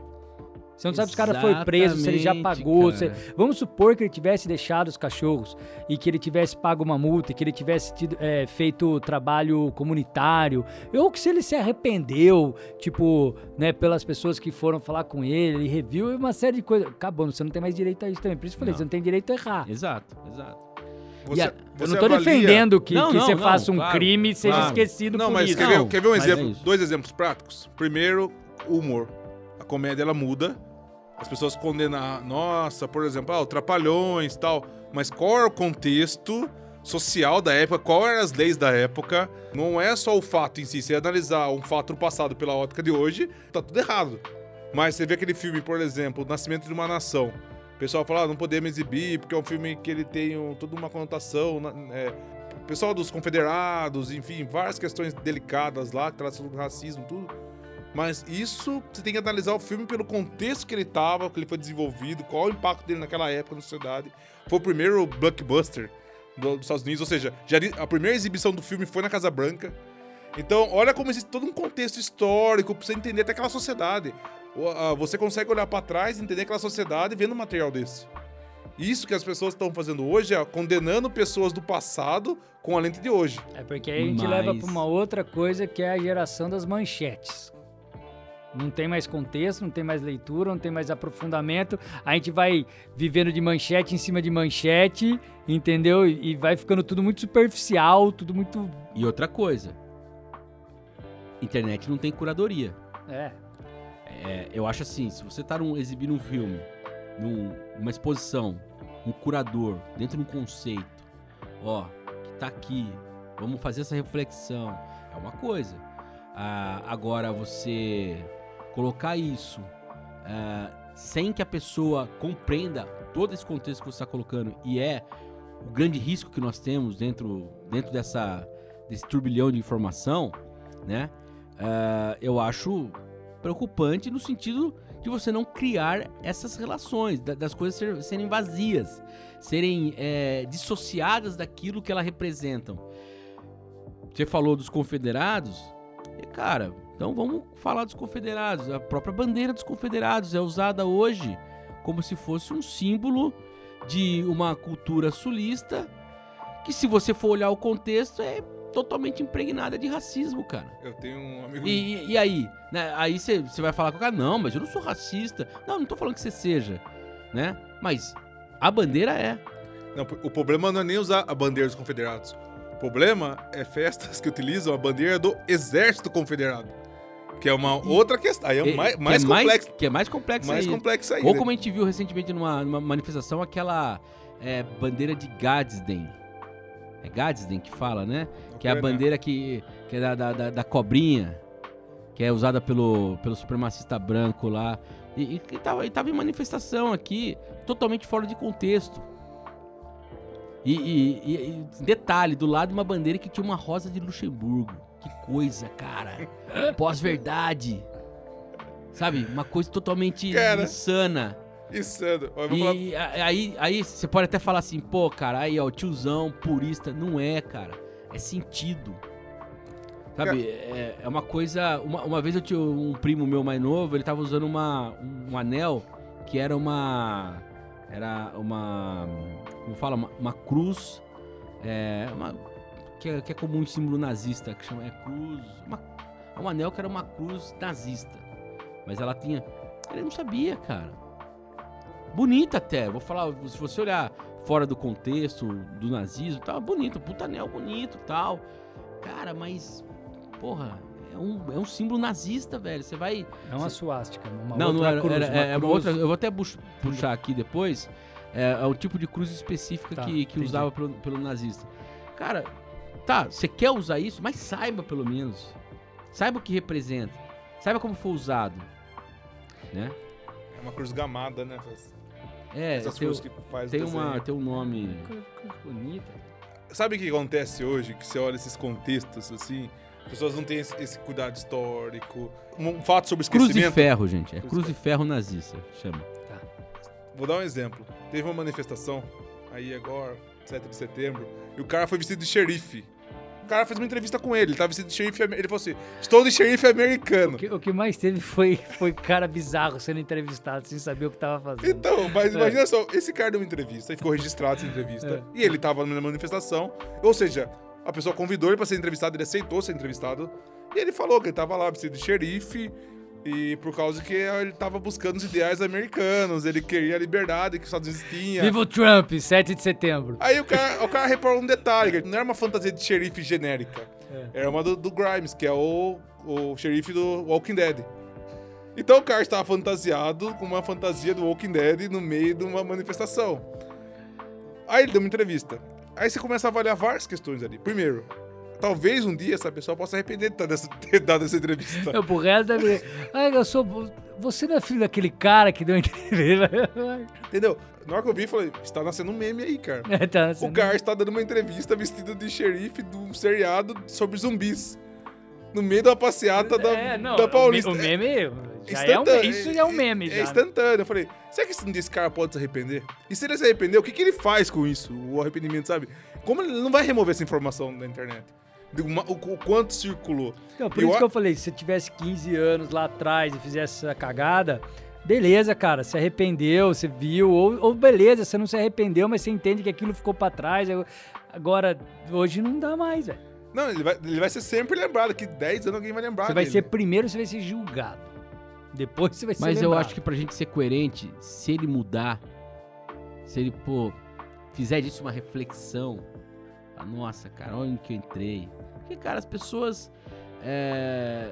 Você não sabe se o cara foi preso, se ele já pagou. se-. Vamos supor que ele tivesse deixado os cachorros e que ele tivesse pago uma multa, e que ele tivesse tido, é, feito trabalho comunitário, ou que se ele se arrependeu, tipo, né, pelas pessoas que foram falar com ele, ele reviu e uma série de coisas. Acabou, você não tem mais direito a isso também. Por isso que eu falei, Não. você não tem direito a errar. Exato, exato. Você, a- Eu não tô avalia- defendendo que, Não, que não, você não, faça um claro, crime e seja claro. esquecido Não, por mas isso. quer ver, Não, quer ver um mas é exemplo? isso. dois exemplos práticos. Primeiro, o humor. A comédia ela muda As pessoas condenam, nossa, por exemplo, ah, Trapalhões tal. Mas qual é o contexto social da época, qual eram as leis da época? Não é só o fato em si. Se analisar um fato do passado pela ótica de hoje, tá tudo errado. Mas você vê aquele filme, por exemplo, O Nascimento de uma Nação. O pessoal fala, ah, não podemos exibir, porque é um filme que ele tem um, toda uma conotação. É, o pessoal dos confederados, enfim, várias questões delicadas lá, que tratam sobre racismo, tudo. Mas isso, você tem que analisar o filme pelo contexto que ele estava, que ele foi desenvolvido, qual o impacto dele naquela época na sociedade. Foi o primeiro blockbuster dos Estados Unidos, ou seja, já, a primeira exibição do filme foi na Casa Branca. Então, olha como existe todo um contexto histórico pra você entender até aquela sociedade. Você consegue olhar para trás e entender aquela sociedade vendo um material desse. Isso que as pessoas estão fazendo hoje é condenando pessoas do passado com a lente de hoje. É porque aí a gente Mas... leva para uma outra coisa que é a geração das manchetes. Não tem mais contexto, não tem mais leitura, não tem mais aprofundamento. A gente vai vivendo de manchete em cima de manchete, entendeu? E vai ficando tudo muito superficial, tudo muito. E outra coisa: internet não tem curadoria. É. é eu acho assim: se você tá num, exibindo um filme, num, numa exposição, um curador, dentro de um conceito, ó, que tá aqui, vamos fazer essa reflexão, é uma coisa. Ah, agora você colocar isso uh, sem que a pessoa compreenda todo esse contexto que você está colocando e é o grande risco que nós temos dentro, dentro dessa, desse turbilhão de informação, né? Uh, eu acho preocupante no sentido de você não criar essas relações, das coisas serem vazias, serem é, dissociadas daquilo que elas representam. Você falou dos confederados, e cara, então vamos falar dos confederados. A própria bandeira dos confederados é usada hoje como se fosse um símbolo de uma cultura sulista que, se você for olhar o contexto, é totalmente impregnada de racismo, cara. Eu tenho um amigo. E, e aí? Né? Aí você vai falar com o cara, não, mas eu não sou racista. Não, não tô falando que você seja, né? Mas a bandeira é. Não, o problema não é nem usar a bandeira dos confederados. O problema é festas que utilizam a bandeira do exército confederado. Que é uma outra questão. Aí é, mais, mais que é complexo. Mais, que é mais complexo mais aí. complexo aí. Ou como a gente viu recentemente numa, numa manifestação, aquela é, bandeira de Gadsden. É Gadsden que fala, né? Não que é a bandeira que, que é da, da, da, cobrinha, que é usada pelo, pelo supremacista branco lá. E, e, e, tava, e tava em manifestação aqui, totalmente fora de contexto. E, e, e, detalhe, do lado de uma bandeira que tinha uma rosa de Luxemburgo. Que coisa, cara. Pós-verdade. Sabe? Uma coisa totalmente cara, insana. Insano. E falar... aí, aí você pode até falar assim, pô, cara, aí, ó, tiozão, purista. Não é, cara. É sentido. Sabe? É, é, uma coisa. Uma, uma vez eu tinha um primo meu mais novo, ele tava usando uma, um anel que era uma. Era uma. Como fala? Uma, uma cruz. É, uma, que é, que é comum em símbolo nazista, que chama é cruz. Uma, é um anel que era uma cruz nazista. Mas ela tinha. Ele não sabia, cara. Bonita até. Vou falar, se você olhar fora do contexto do nazismo, tava bonito, puta anel bonito tal. Cara, mas. Porra, é um, é um símbolo nazista, velho. Você vai. É uma suástica, uma não, não era, cruz, era, é, uma outra. Eu vou até puxar aqui depois. É, é o tipo de cruz específica tá, que, que usava pelo, pelo nazista. Cara, Tá, você quer usar isso, mas saiba pelo menos. Saiba o que representa. Saiba como foi usado. Né? É uma cruz gamada, né? Essas, é, essas tem, que faz tem, uma, tem um nome. Bonita. Sabe o que acontece hoje? Que você olha esses contextos assim. As pessoas não têm esse, esse cuidado histórico. Um fato sobre esquecimento. Cruz de ferro, gente. É cruz, cruz de ferro nazista, chama. Tá. Vou dar um exemplo. Teve uma manifestação aí agora, 7 de setembro, e o cara foi vestido de xerife cara fez uma entrevista com ele. Ele tava vestido de xerife Ele falou assim: Estou de xerife americano. O que, o que, mais teve foi, foi cara bizarro sendo entrevistado sem saber o que tava fazendo. Então, mas é. imagina só: esse cara deu uma entrevista e ficou registrado essa entrevista. É. E ele tava numa manifestação. Ou seja, a pessoa convidou ele pra ser entrevistado, ele aceitou ser entrevistado. E ele falou que ele tava lá vestido de xerife e por causa que ele tava buscando os ideais americanos, ele queria a liberdade que os Estados Unidos tinha. Viva o Trump, 7 de setembro. Aí o cara, o cara reparou um detalhe, não era uma fantasia de xerife genérica. É. Era uma do, do, Grimes, que é o, o xerife do Walking Dead. Então o cara estava fantasiado com uma fantasia do Walking Dead no meio de uma manifestação. Aí ele deu uma entrevista. Aí você começa a avaliar várias questões ali. Primeiro, talvez um dia essa pessoa possa arrepender de ter dado essa entrevista. Eu, pro resto vida. Ai, eu sou. Você não é filho daquele cara que deu entrevista. Entendeu? Na hora que eu vi, falei, está nascendo um meme aí, cara. tá, O cara está dando uma entrevista vestido de xerife de um seriado sobre zumbis. No meio da passeata da, É, não, da Paulista. O o meme já é um, isso já é um meme, É já. instantâneo. Eu falei, será que esse, esse cara pode se arrepender? E se ele se arrepender, o que, que ele faz com isso? O arrependimento, sabe? Como ele não vai remover essa informação da internet? O, o quanto circulou. Não, por Eu isso que eu falei, se você tivesse 15 anos lá atrás e fizesse essa cagada, beleza, cara, se arrependeu, você viu, ou, ou beleza, você não se arrependeu, mas você entende que aquilo ficou pra trás. eu- Agora, hoje não dá mais, velho. Não, ele vai, ele vai ser sempre lembrado. Que 10 anos alguém vai lembrar Você vai dele. ser primeiro, você vai ser julgado. Depois você vai ser Mas eu lembrado. acho que pra gente ser coerente, se ele mudar, se ele, pô, fizer disso uma reflexão, ah, nossa, cara, onde que eu entrei? Porque, cara, as pessoas. É.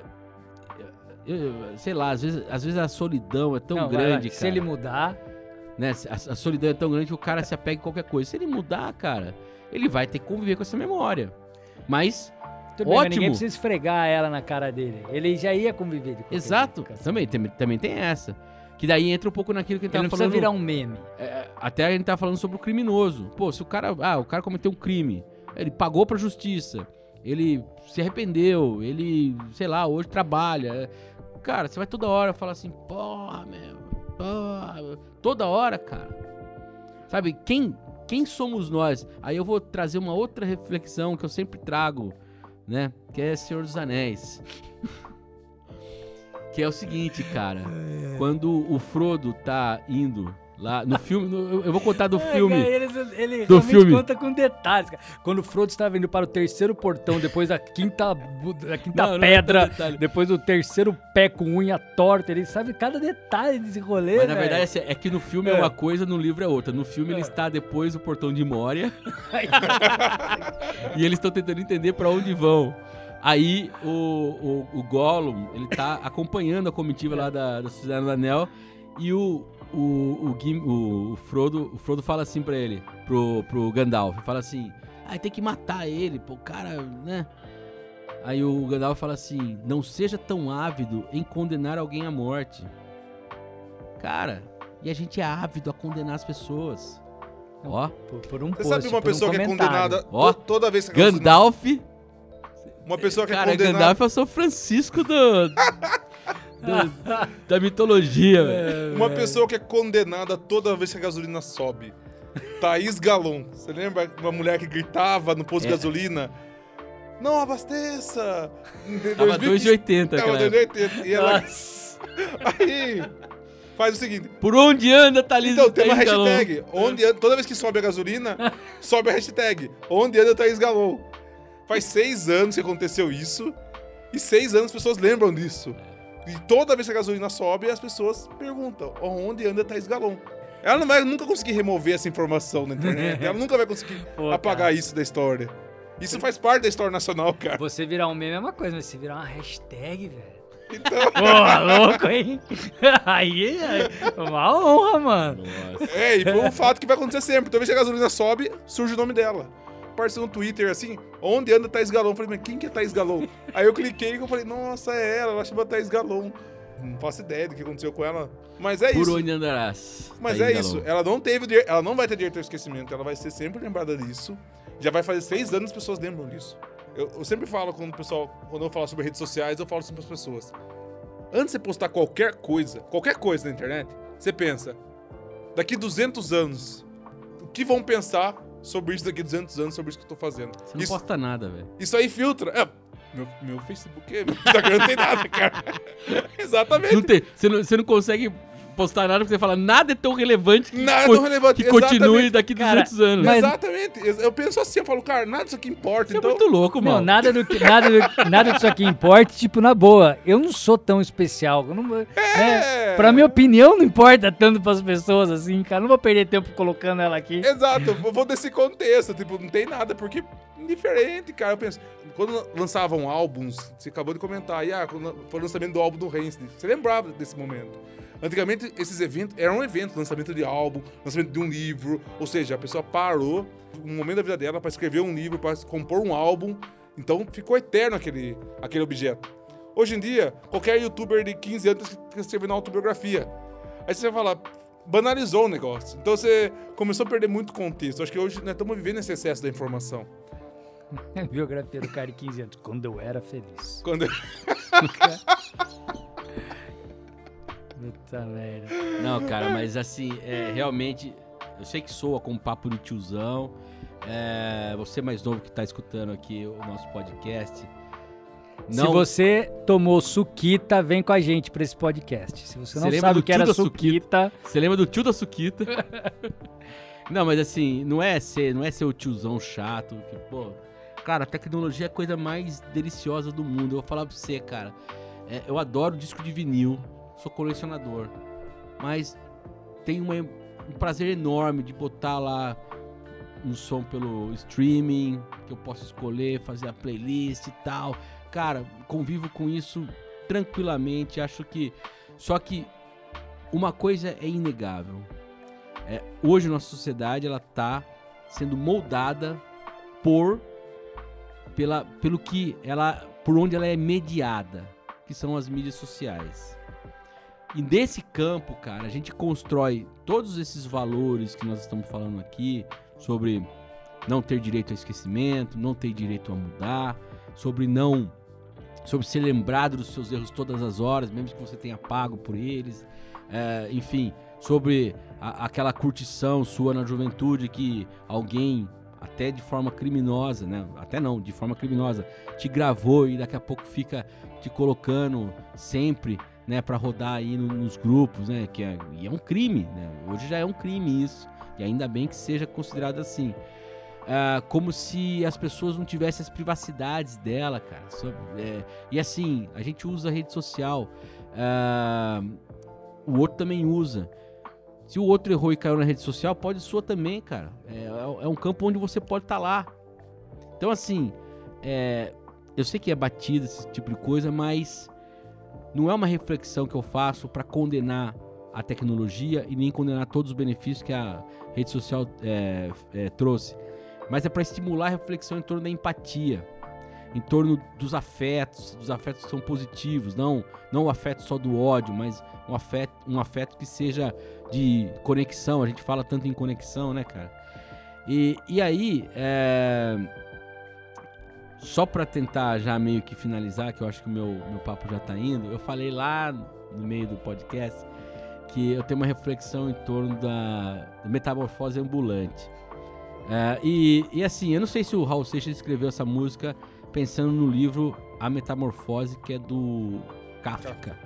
sei lá, às vezes, às vezes a solidão é tão Não, lá, grande, Se cara. ele mudar, né? A, a solidão é tão grande que o cara se apega em qualquer coisa. Se ele mudar, cara, ele vai ter que conviver com essa memória. Mas, tudo bem, mas Ótimo. ninguém precisa esfregar ela na cara dele. Ele já ia conviver exato, jeito, também, tem, também tem essa. Que daí entra um pouco naquilo que a gente Ele tava precisa falando. virar um meme. É, até a gente tá falando sobre o criminoso. Pô, se o cara. Ah, o cara cometeu um crime. Ele pagou pra justiça. Ele se arrependeu. Ele, sei lá, hoje trabalha. Cara, você vai toda hora falar assim, porra, meu. Porra. Toda hora, cara. Sabe, quem, quem somos nós? Aí eu vou trazer uma outra reflexão que eu sempre trago, né? Que é Senhor dos Anéis. que é o seguinte, cara. Quando o Frodo tá indo lá no filme. no- eu- vou contar do É, filme. cara, ele ele Do realmente filme. conta com detalhes. Cara. Quando o Frodo estava indo para o terceiro portão, depois da quinta, da quinta Não, não é pedra, detalhe. depois do terceiro pé com unha torta, ele sabe cada detalhe desse rolê, Mas na velho. verdade assim, é que no filme é. É. uma coisa, no livro é outra. No filme ele É. está depois do portão de Moria e eles estão tentando entender pra onde vão. Aí o, o, o Gollum, ele tá acompanhando a comitiva lá da, da Sociedade do Anel e o, o, o, Gim- o- o Frodo, o Frodo fala assim pra ele, pro, pro Gandalf, fala assim, ah, tem que matar ele, pô, o cara, né? Aí o Gandalf fala assim, não seja tão ávido em condenar alguém à morte. Cara, e a gente é ávido a condenar as pessoas. Ó, Por, por um Você post, sabe uma por um pessoa que é condenada Ó, to- toda vez que Gandalf. Uma pessoa que Cara, é condenada. Gandalf é o São Francisco do, do- da mitologia, velho. Uma pessoa que é condenada toda vez que a gasolina sobe. Thaís Galon. Você lembra uma mulher que gritava no posto de É. gasolina? Não abasteça! Em Tava 2020, 2,80 Tava época. 2,80. E ela. Aí. Faz o seguinte. Por onde anda, Thalys Então, tem uma Thaís Galon? hashtag. Onde anda, toda vez que sobe a gasolina, sobe a hashtag. Onde anda Thaís Galon? Faz seis anos que aconteceu isso. E seis anos as pessoas lembram disso. E toda vez que a gasolina sobe, as pessoas perguntam: onde anda Thaís Galon? Ela não vai nunca conseguir remover essa informação na internet. Ela nunca vai conseguir Pô, apagar isso da história. Isso faz parte da história nacional, cara. Você virar um meme é uma coisa, mas você virar uma hashtag, velho. Então, Porra, louco, hein? Aí é uma honra, mano. Nossa. é, e foi um fato que vai acontecer sempre. Toda vez que a gasolina sobe, surge o nome dela. Apareceu no Twitter assim, onde anda Thaís Galon? Eu falei, mas quem que é Thaís Galon? Aí eu cliquei e eu falei, nossa, é ela, ela chama Thaís Galon. Não faço ideia do que aconteceu com ela. Mas é Por isso. onde andarás? Mas Thaís é isso. Galon. Ela não teve, ela não vai ter direito ao esquecimento. Ela vai ser sempre lembrada disso. Já vai fazer seis anos que as pessoas lembram disso. Eu, eu sempre falo quando o pessoal, quando eu falo sobre redes sociais, eu falo assim para as pessoas. Antes de você postar qualquer coisa, qualquer coisa na internet, você pensa, daqui 200 anos, o que vão pensar sobre isso daqui 200 anos, sobre isso que eu tô fazendo? Você não Isso, posta nada, velho. isso aí filtra. É, meu, meu Facebook, meu Instagram não tem nada, cara. Exatamente. Não tem, você, não, você não consegue postar nada porque você fala nada é tão relevante que, Nada co- tão relevante, que continue daqui Cara, 200 anos. mas- Exatamente. Eu penso assim, eu falo, cara, nada disso aqui importa. Você então, é muito louco, Não, mano. nada do que nada, do, nada disso aqui importa, tipo, na boa. Eu não sou tão especial. Eu não, É. né? Pra minha opinião, não importa tanto pras pessoas assim, cara. Não vou perder tempo colocando ela aqui. Exato, eu vou desse contexto. Tipo, não tem nada, porque indiferente, cara. Eu penso, quando lançavam álbuns, você acabou de comentar aí, ah, quando foi o lançamento do álbum do Rancid, você lembrava desse momento. Antigamente, esses eventos eram eventos, lançamento de álbum, lançamento de um livro, ou seja, a pessoa parou um momento da vida dela para escrever um livro, para compor um álbum, então ficou eterno aquele, aquele objeto. Hoje em dia, qualquer youtuber de 15 anos está escrevendo autobiografia. Aí você vai falar, banalizou o negócio. Então você começou a perder muito contexto. Acho que hoje nós estamos vivendo esse excesso da informação. Biografia do cara de 15 anos. Quando eu era feliz. Quando... Puta merda. Não, cara, mas assim, é, realmente, eu sei que soa como papo de tiozão. É, você mais novo que tá escutando aqui o nosso podcast. Se você tomou suquita, vem com a gente pra esse podcast. Se você não Você lembra sabe do o que era da suquita, Você lembra do tio da Suquita? não, mas assim, não é ser, não é ser o tiozão chato, que, pô. Cara, a tecnologia é a coisa mais deliciosa do mundo. Eu vou falar pra você, cara. é, eu adoro disco de vinil, sou colecionador. Mas tenho uma- um prazer enorme de botar lá um som pelo streaming, que eu posso escolher, fazer a playlist e tal. Cara, convivo com isso tranquilamente. Acho que. Só que uma coisa é inegável. É, hoje nossa sociedade ela tá sendo moldada por pela, pelo que ela por onde ela é mediada, que são as mídias sociais. E nesse campo, cara, a gente constrói todos esses valores que nós estamos falando aqui sobre não ter direito ao esquecimento, não ter direito a mudar, sobre não sobre ser lembrado dos seus erros todas as horas, mesmo que você tenha pago por eles, é, enfim, sobre a- aquela curtição sua na juventude que alguém até de forma criminosa, né? Até não, de forma criminosa, te gravou e daqui a pouco fica te colocando sempre, né, para rodar aí no- nos grupos, né? Que é, e é um crime, né? Hoje já é um crime isso. E ainda bem que seja considerado assim. Ah, como se as pessoas não tivessem as privacidades dela, cara. É, e assim, a gente usa a rede social, ah, o outro também usa. Se o outro errou e caiu na rede social, pode sua também, cara. É, é um campo onde você pode estar lá. Então, assim, é, eu sei que é batido esse tipo de coisa, mas não é uma reflexão que eu faço para condenar a tecnologia e nem condenar todos os benefícios que a rede social é, é, trouxe, mas é para estimular a reflexão em torno da empatia, em torno dos afetos, dos afetos que são positivos, não, não o afeto só do ódio, mas um afeto, um afeto que seja de conexão. A gente fala tanto em conexão, né, cara? E, e aí, é, só para tentar já meio que finalizar, que eu acho que o meu, meu papo já tá indo, eu falei lá no meio do podcast que eu tenho uma reflexão em torno da, da metamorfose ambulante. É, e, e assim, eu não sei se o Raul Seixas escreveu essa música pensando no livro A Metamorfose, que é do Kafka,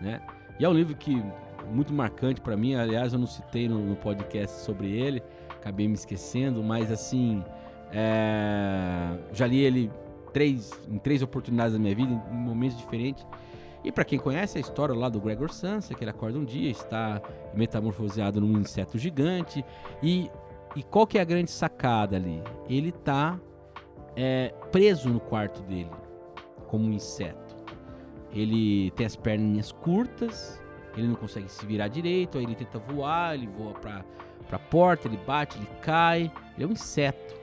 né? E é um livro que muito marcante para mim, aliás, eu não citei no, no podcast sobre ele, acabei me esquecendo, mas assim, é, já li ele três, em três oportunidades da minha vida, em momentos diferentes. E para quem conhece a história lá do Gregor Samsa, que ele acorda um dia, está metamorfoseado num inseto gigante. E, e qual que é a grande sacada ali? Ele tá é, preso no quarto dele, como um inseto. Ele tem as perninhas curtas, ele não consegue se virar direito, aí ele tenta voar, ele voa pra, pra porta, ele bate, ele cai. Ele é um inseto.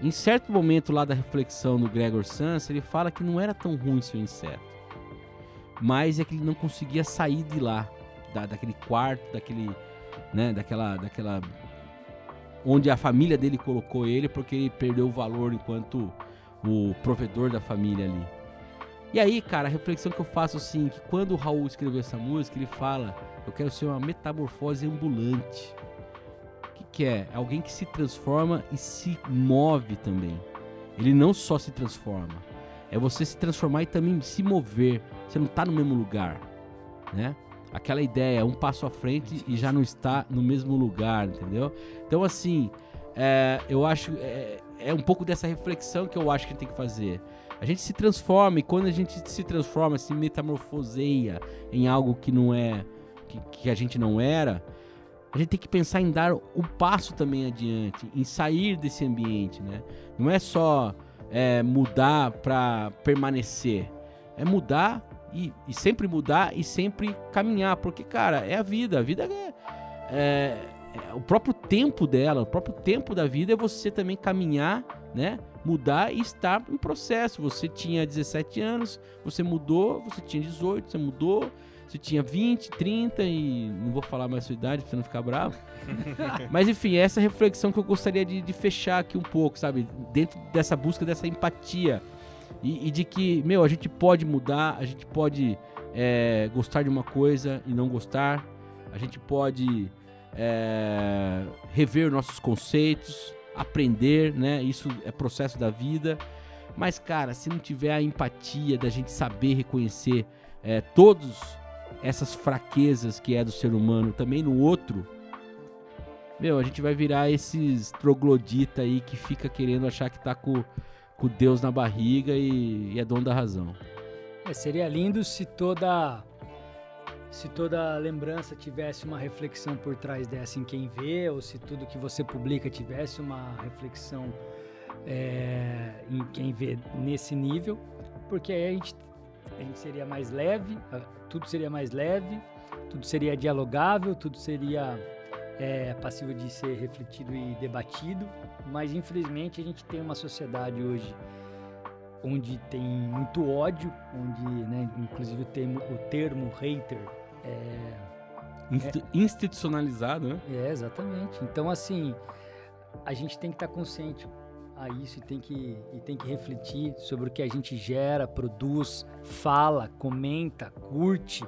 Em certo momento lá da reflexão do Gregor Samsa, ele fala que não era tão ruim ser um inseto mas é que ele não conseguia sair de lá, da, daquele quarto, daquele, né, daquela, daquela, onde a família dele colocou ele, porque ele perdeu o valor enquanto o provedor da família ali. E aí, cara, a reflexão que eu faço assim, que quando o Raul escreveu essa música, ele fala, eu quero ser uma metamorfose ambulante. Que, que é? Alguém que se transforma e se move também. Ele não só se transforma, é você se transformar e também se mover. Você não está no mesmo lugar, né? Aquela ideia, um passo à frente e já não está no mesmo lugar, entendeu? Então, assim, é, eu acho. É, é um pouco dessa reflexão que eu acho que tem que fazer. A gente se transforma e quando a gente se transforma, se metamorfoseia em algo que não é. que, que a gente não era, a gente tem que pensar em dar um passo também adiante, em sair desse ambiente, né? Não é só é, mudar para permanecer, é mudar e, e, sempre mudar e sempre caminhar, porque cara é a vida, a vida é, é, é o próprio tempo dela, o próprio tempo da vida é você também caminhar, né? Mudar e estar em processo. Você tinha 17 anos, você mudou, você tinha 18, você mudou, você tinha 20, 30 e não vou falar mais a sua idade pra você não ficar bravo. Mas enfim, essa reflexão que eu gostaria de, de, fechar aqui um pouco, sabe? Dentro dessa busca dessa empatia. E, e de que, meu, a gente pode mudar, a gente pode é, gostar de uma coisa e não gostar, a gente pode é, rever nossos conceitos, aprender, né? Isso é processo da vida. Mas, cara, se não tiver a empatia da gente saber reconhecer é, todos essas fraquezas que é do ser humano também no outro, meu, a gente vai virar esses troglodita aí que fica querendo achar que tá com, com Deus na barriga e, e é dono da razão. É, seria lindo se toda se toda lembrança tivesse uma reflexão por trás dessa em quem vê, ou se tudo que você publica tivesse uma reflexão é, em quem vê nesse nível, porque aí a gente a gente seria mais leve, tudo seria mais leve, tudo seria dialogável, tudo seria é, passível de ser refletido e debatido, mas infelizmente a gente tem uma sociedade hoje onde tem muito ódio, onde, né, inclusive o termo, o termo hater é, Inst é, institucionalizado, né? É, exatamente. Então, assim, a gente tem que estar consciente a isso e tem que, e tem que refletir sobre o que a gente gera, produz, fala, comenta, curte,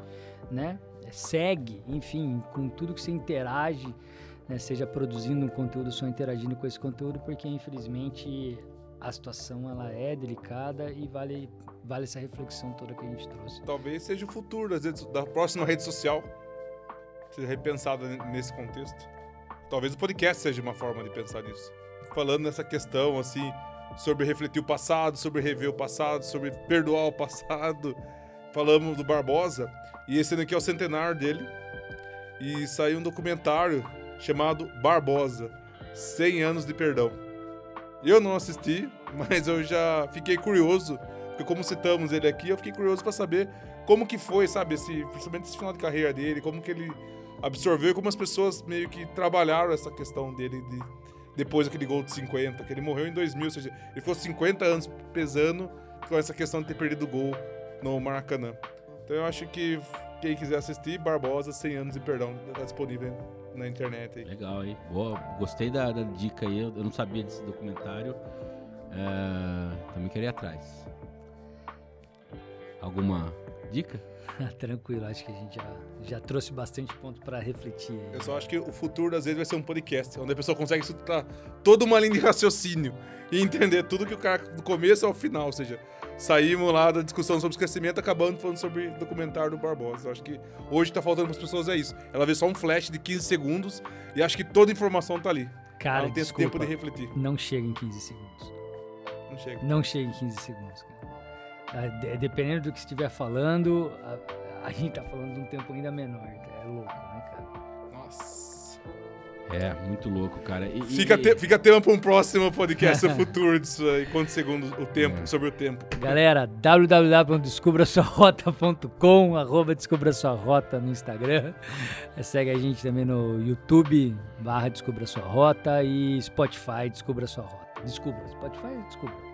né? segue, enfim, com tudo que você interage, né? seja produzindo um conteúdo, só interagindo com esse conteúdo, porque infelizmente a situação ela é delicada e vale, vale essa reflexão toda que a gente trouxe. Talvez seja o futuro da próxima rede social, seja repensada nesse contexto. Talvez o podcast seja uma forma de pensar nisso falando nessa questão, assim, sobre refletir o passado, sobre rever o passado, sobre perdoar o passado. Falamos do Barbosa, e esse aqui é o centenário dele. E saiu um documentário chamado Barbosa 100 anos de perdão. Eu não assisti, mas eu já fiquei curioso, porque como citamos ele aqui, eu fiquei curioso para saber como que foi, sabe, esse, principalmente esse final de carreira dele, como que ele absorveu, como as pessoas meio que trabalharam essa questão dele de depois daquele gol de 50, que ele morreu em 2000, ou seja, ele ficou 50 anos pesando com essa questão de ter perdido o gol no Maracanã. Então eu acho que quem quiser assistir, Barbosa, 100 anos e perdão, tá disponível na internet aí. Legal, aí. Boa, gostei da, da dica aí, eu não sabia desse documentário. É, também queria ir atrás. Alguma dica? Tranquilo, acho que a gente já, já trouxe bastante ponto para refletir. Aí. Eu só acho que o futuro, às vezes, vai ser um podcast, onde a pessoa consegue escutar toda uma linha de raciocínio e entender tudo que o cara, do começo ao final. Ou seja, saímos lá da discussão sobre esquecimento, acabando falando sobre o documentário do Barbosa. Eu acho que hoje tá faltando para as pessoas é isso. Ela vê só um flash de 15 segundos e acha que toda a informação tá ali. Cara, Ela não tem desculpa, tempo de refletir. Não chega em 15 segundos. Não chega. Não chega em 15 segundos, cara. Ah, dependendo do que estiver falando, a, a, gente tá falando de um tempo ainda menor. É louco, né, cara? Nossa. É, muito louco, cara. E, fica, e... Te, fica tema para um próximo podcast futuro disso aí, quantos segundos o tempo, é. sobre o tempo. Galera, www.descubrasuarota.com, arroba Descubra Sua Rota no Instagram. Segue a gente também no YouTube, barra Descubra Sua Rota e Spotify, Descubra Sua Rota. Descubra, Spotify, descubra.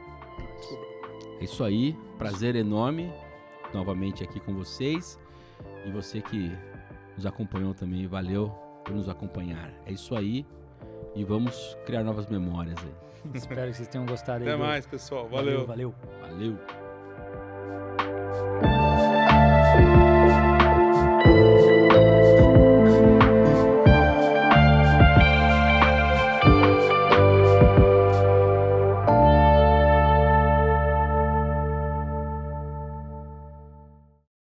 É isso aí, prazer enorme novamente aqui com vocês. E você que nos acompanhou também, valeu por nos acompanhar. É isso aí. E vamos criar novas memórias aí. Espero que vocês tenham gostado Até aí. Até mais, pessoal. Valeu. Valeu. Valeu. valeu.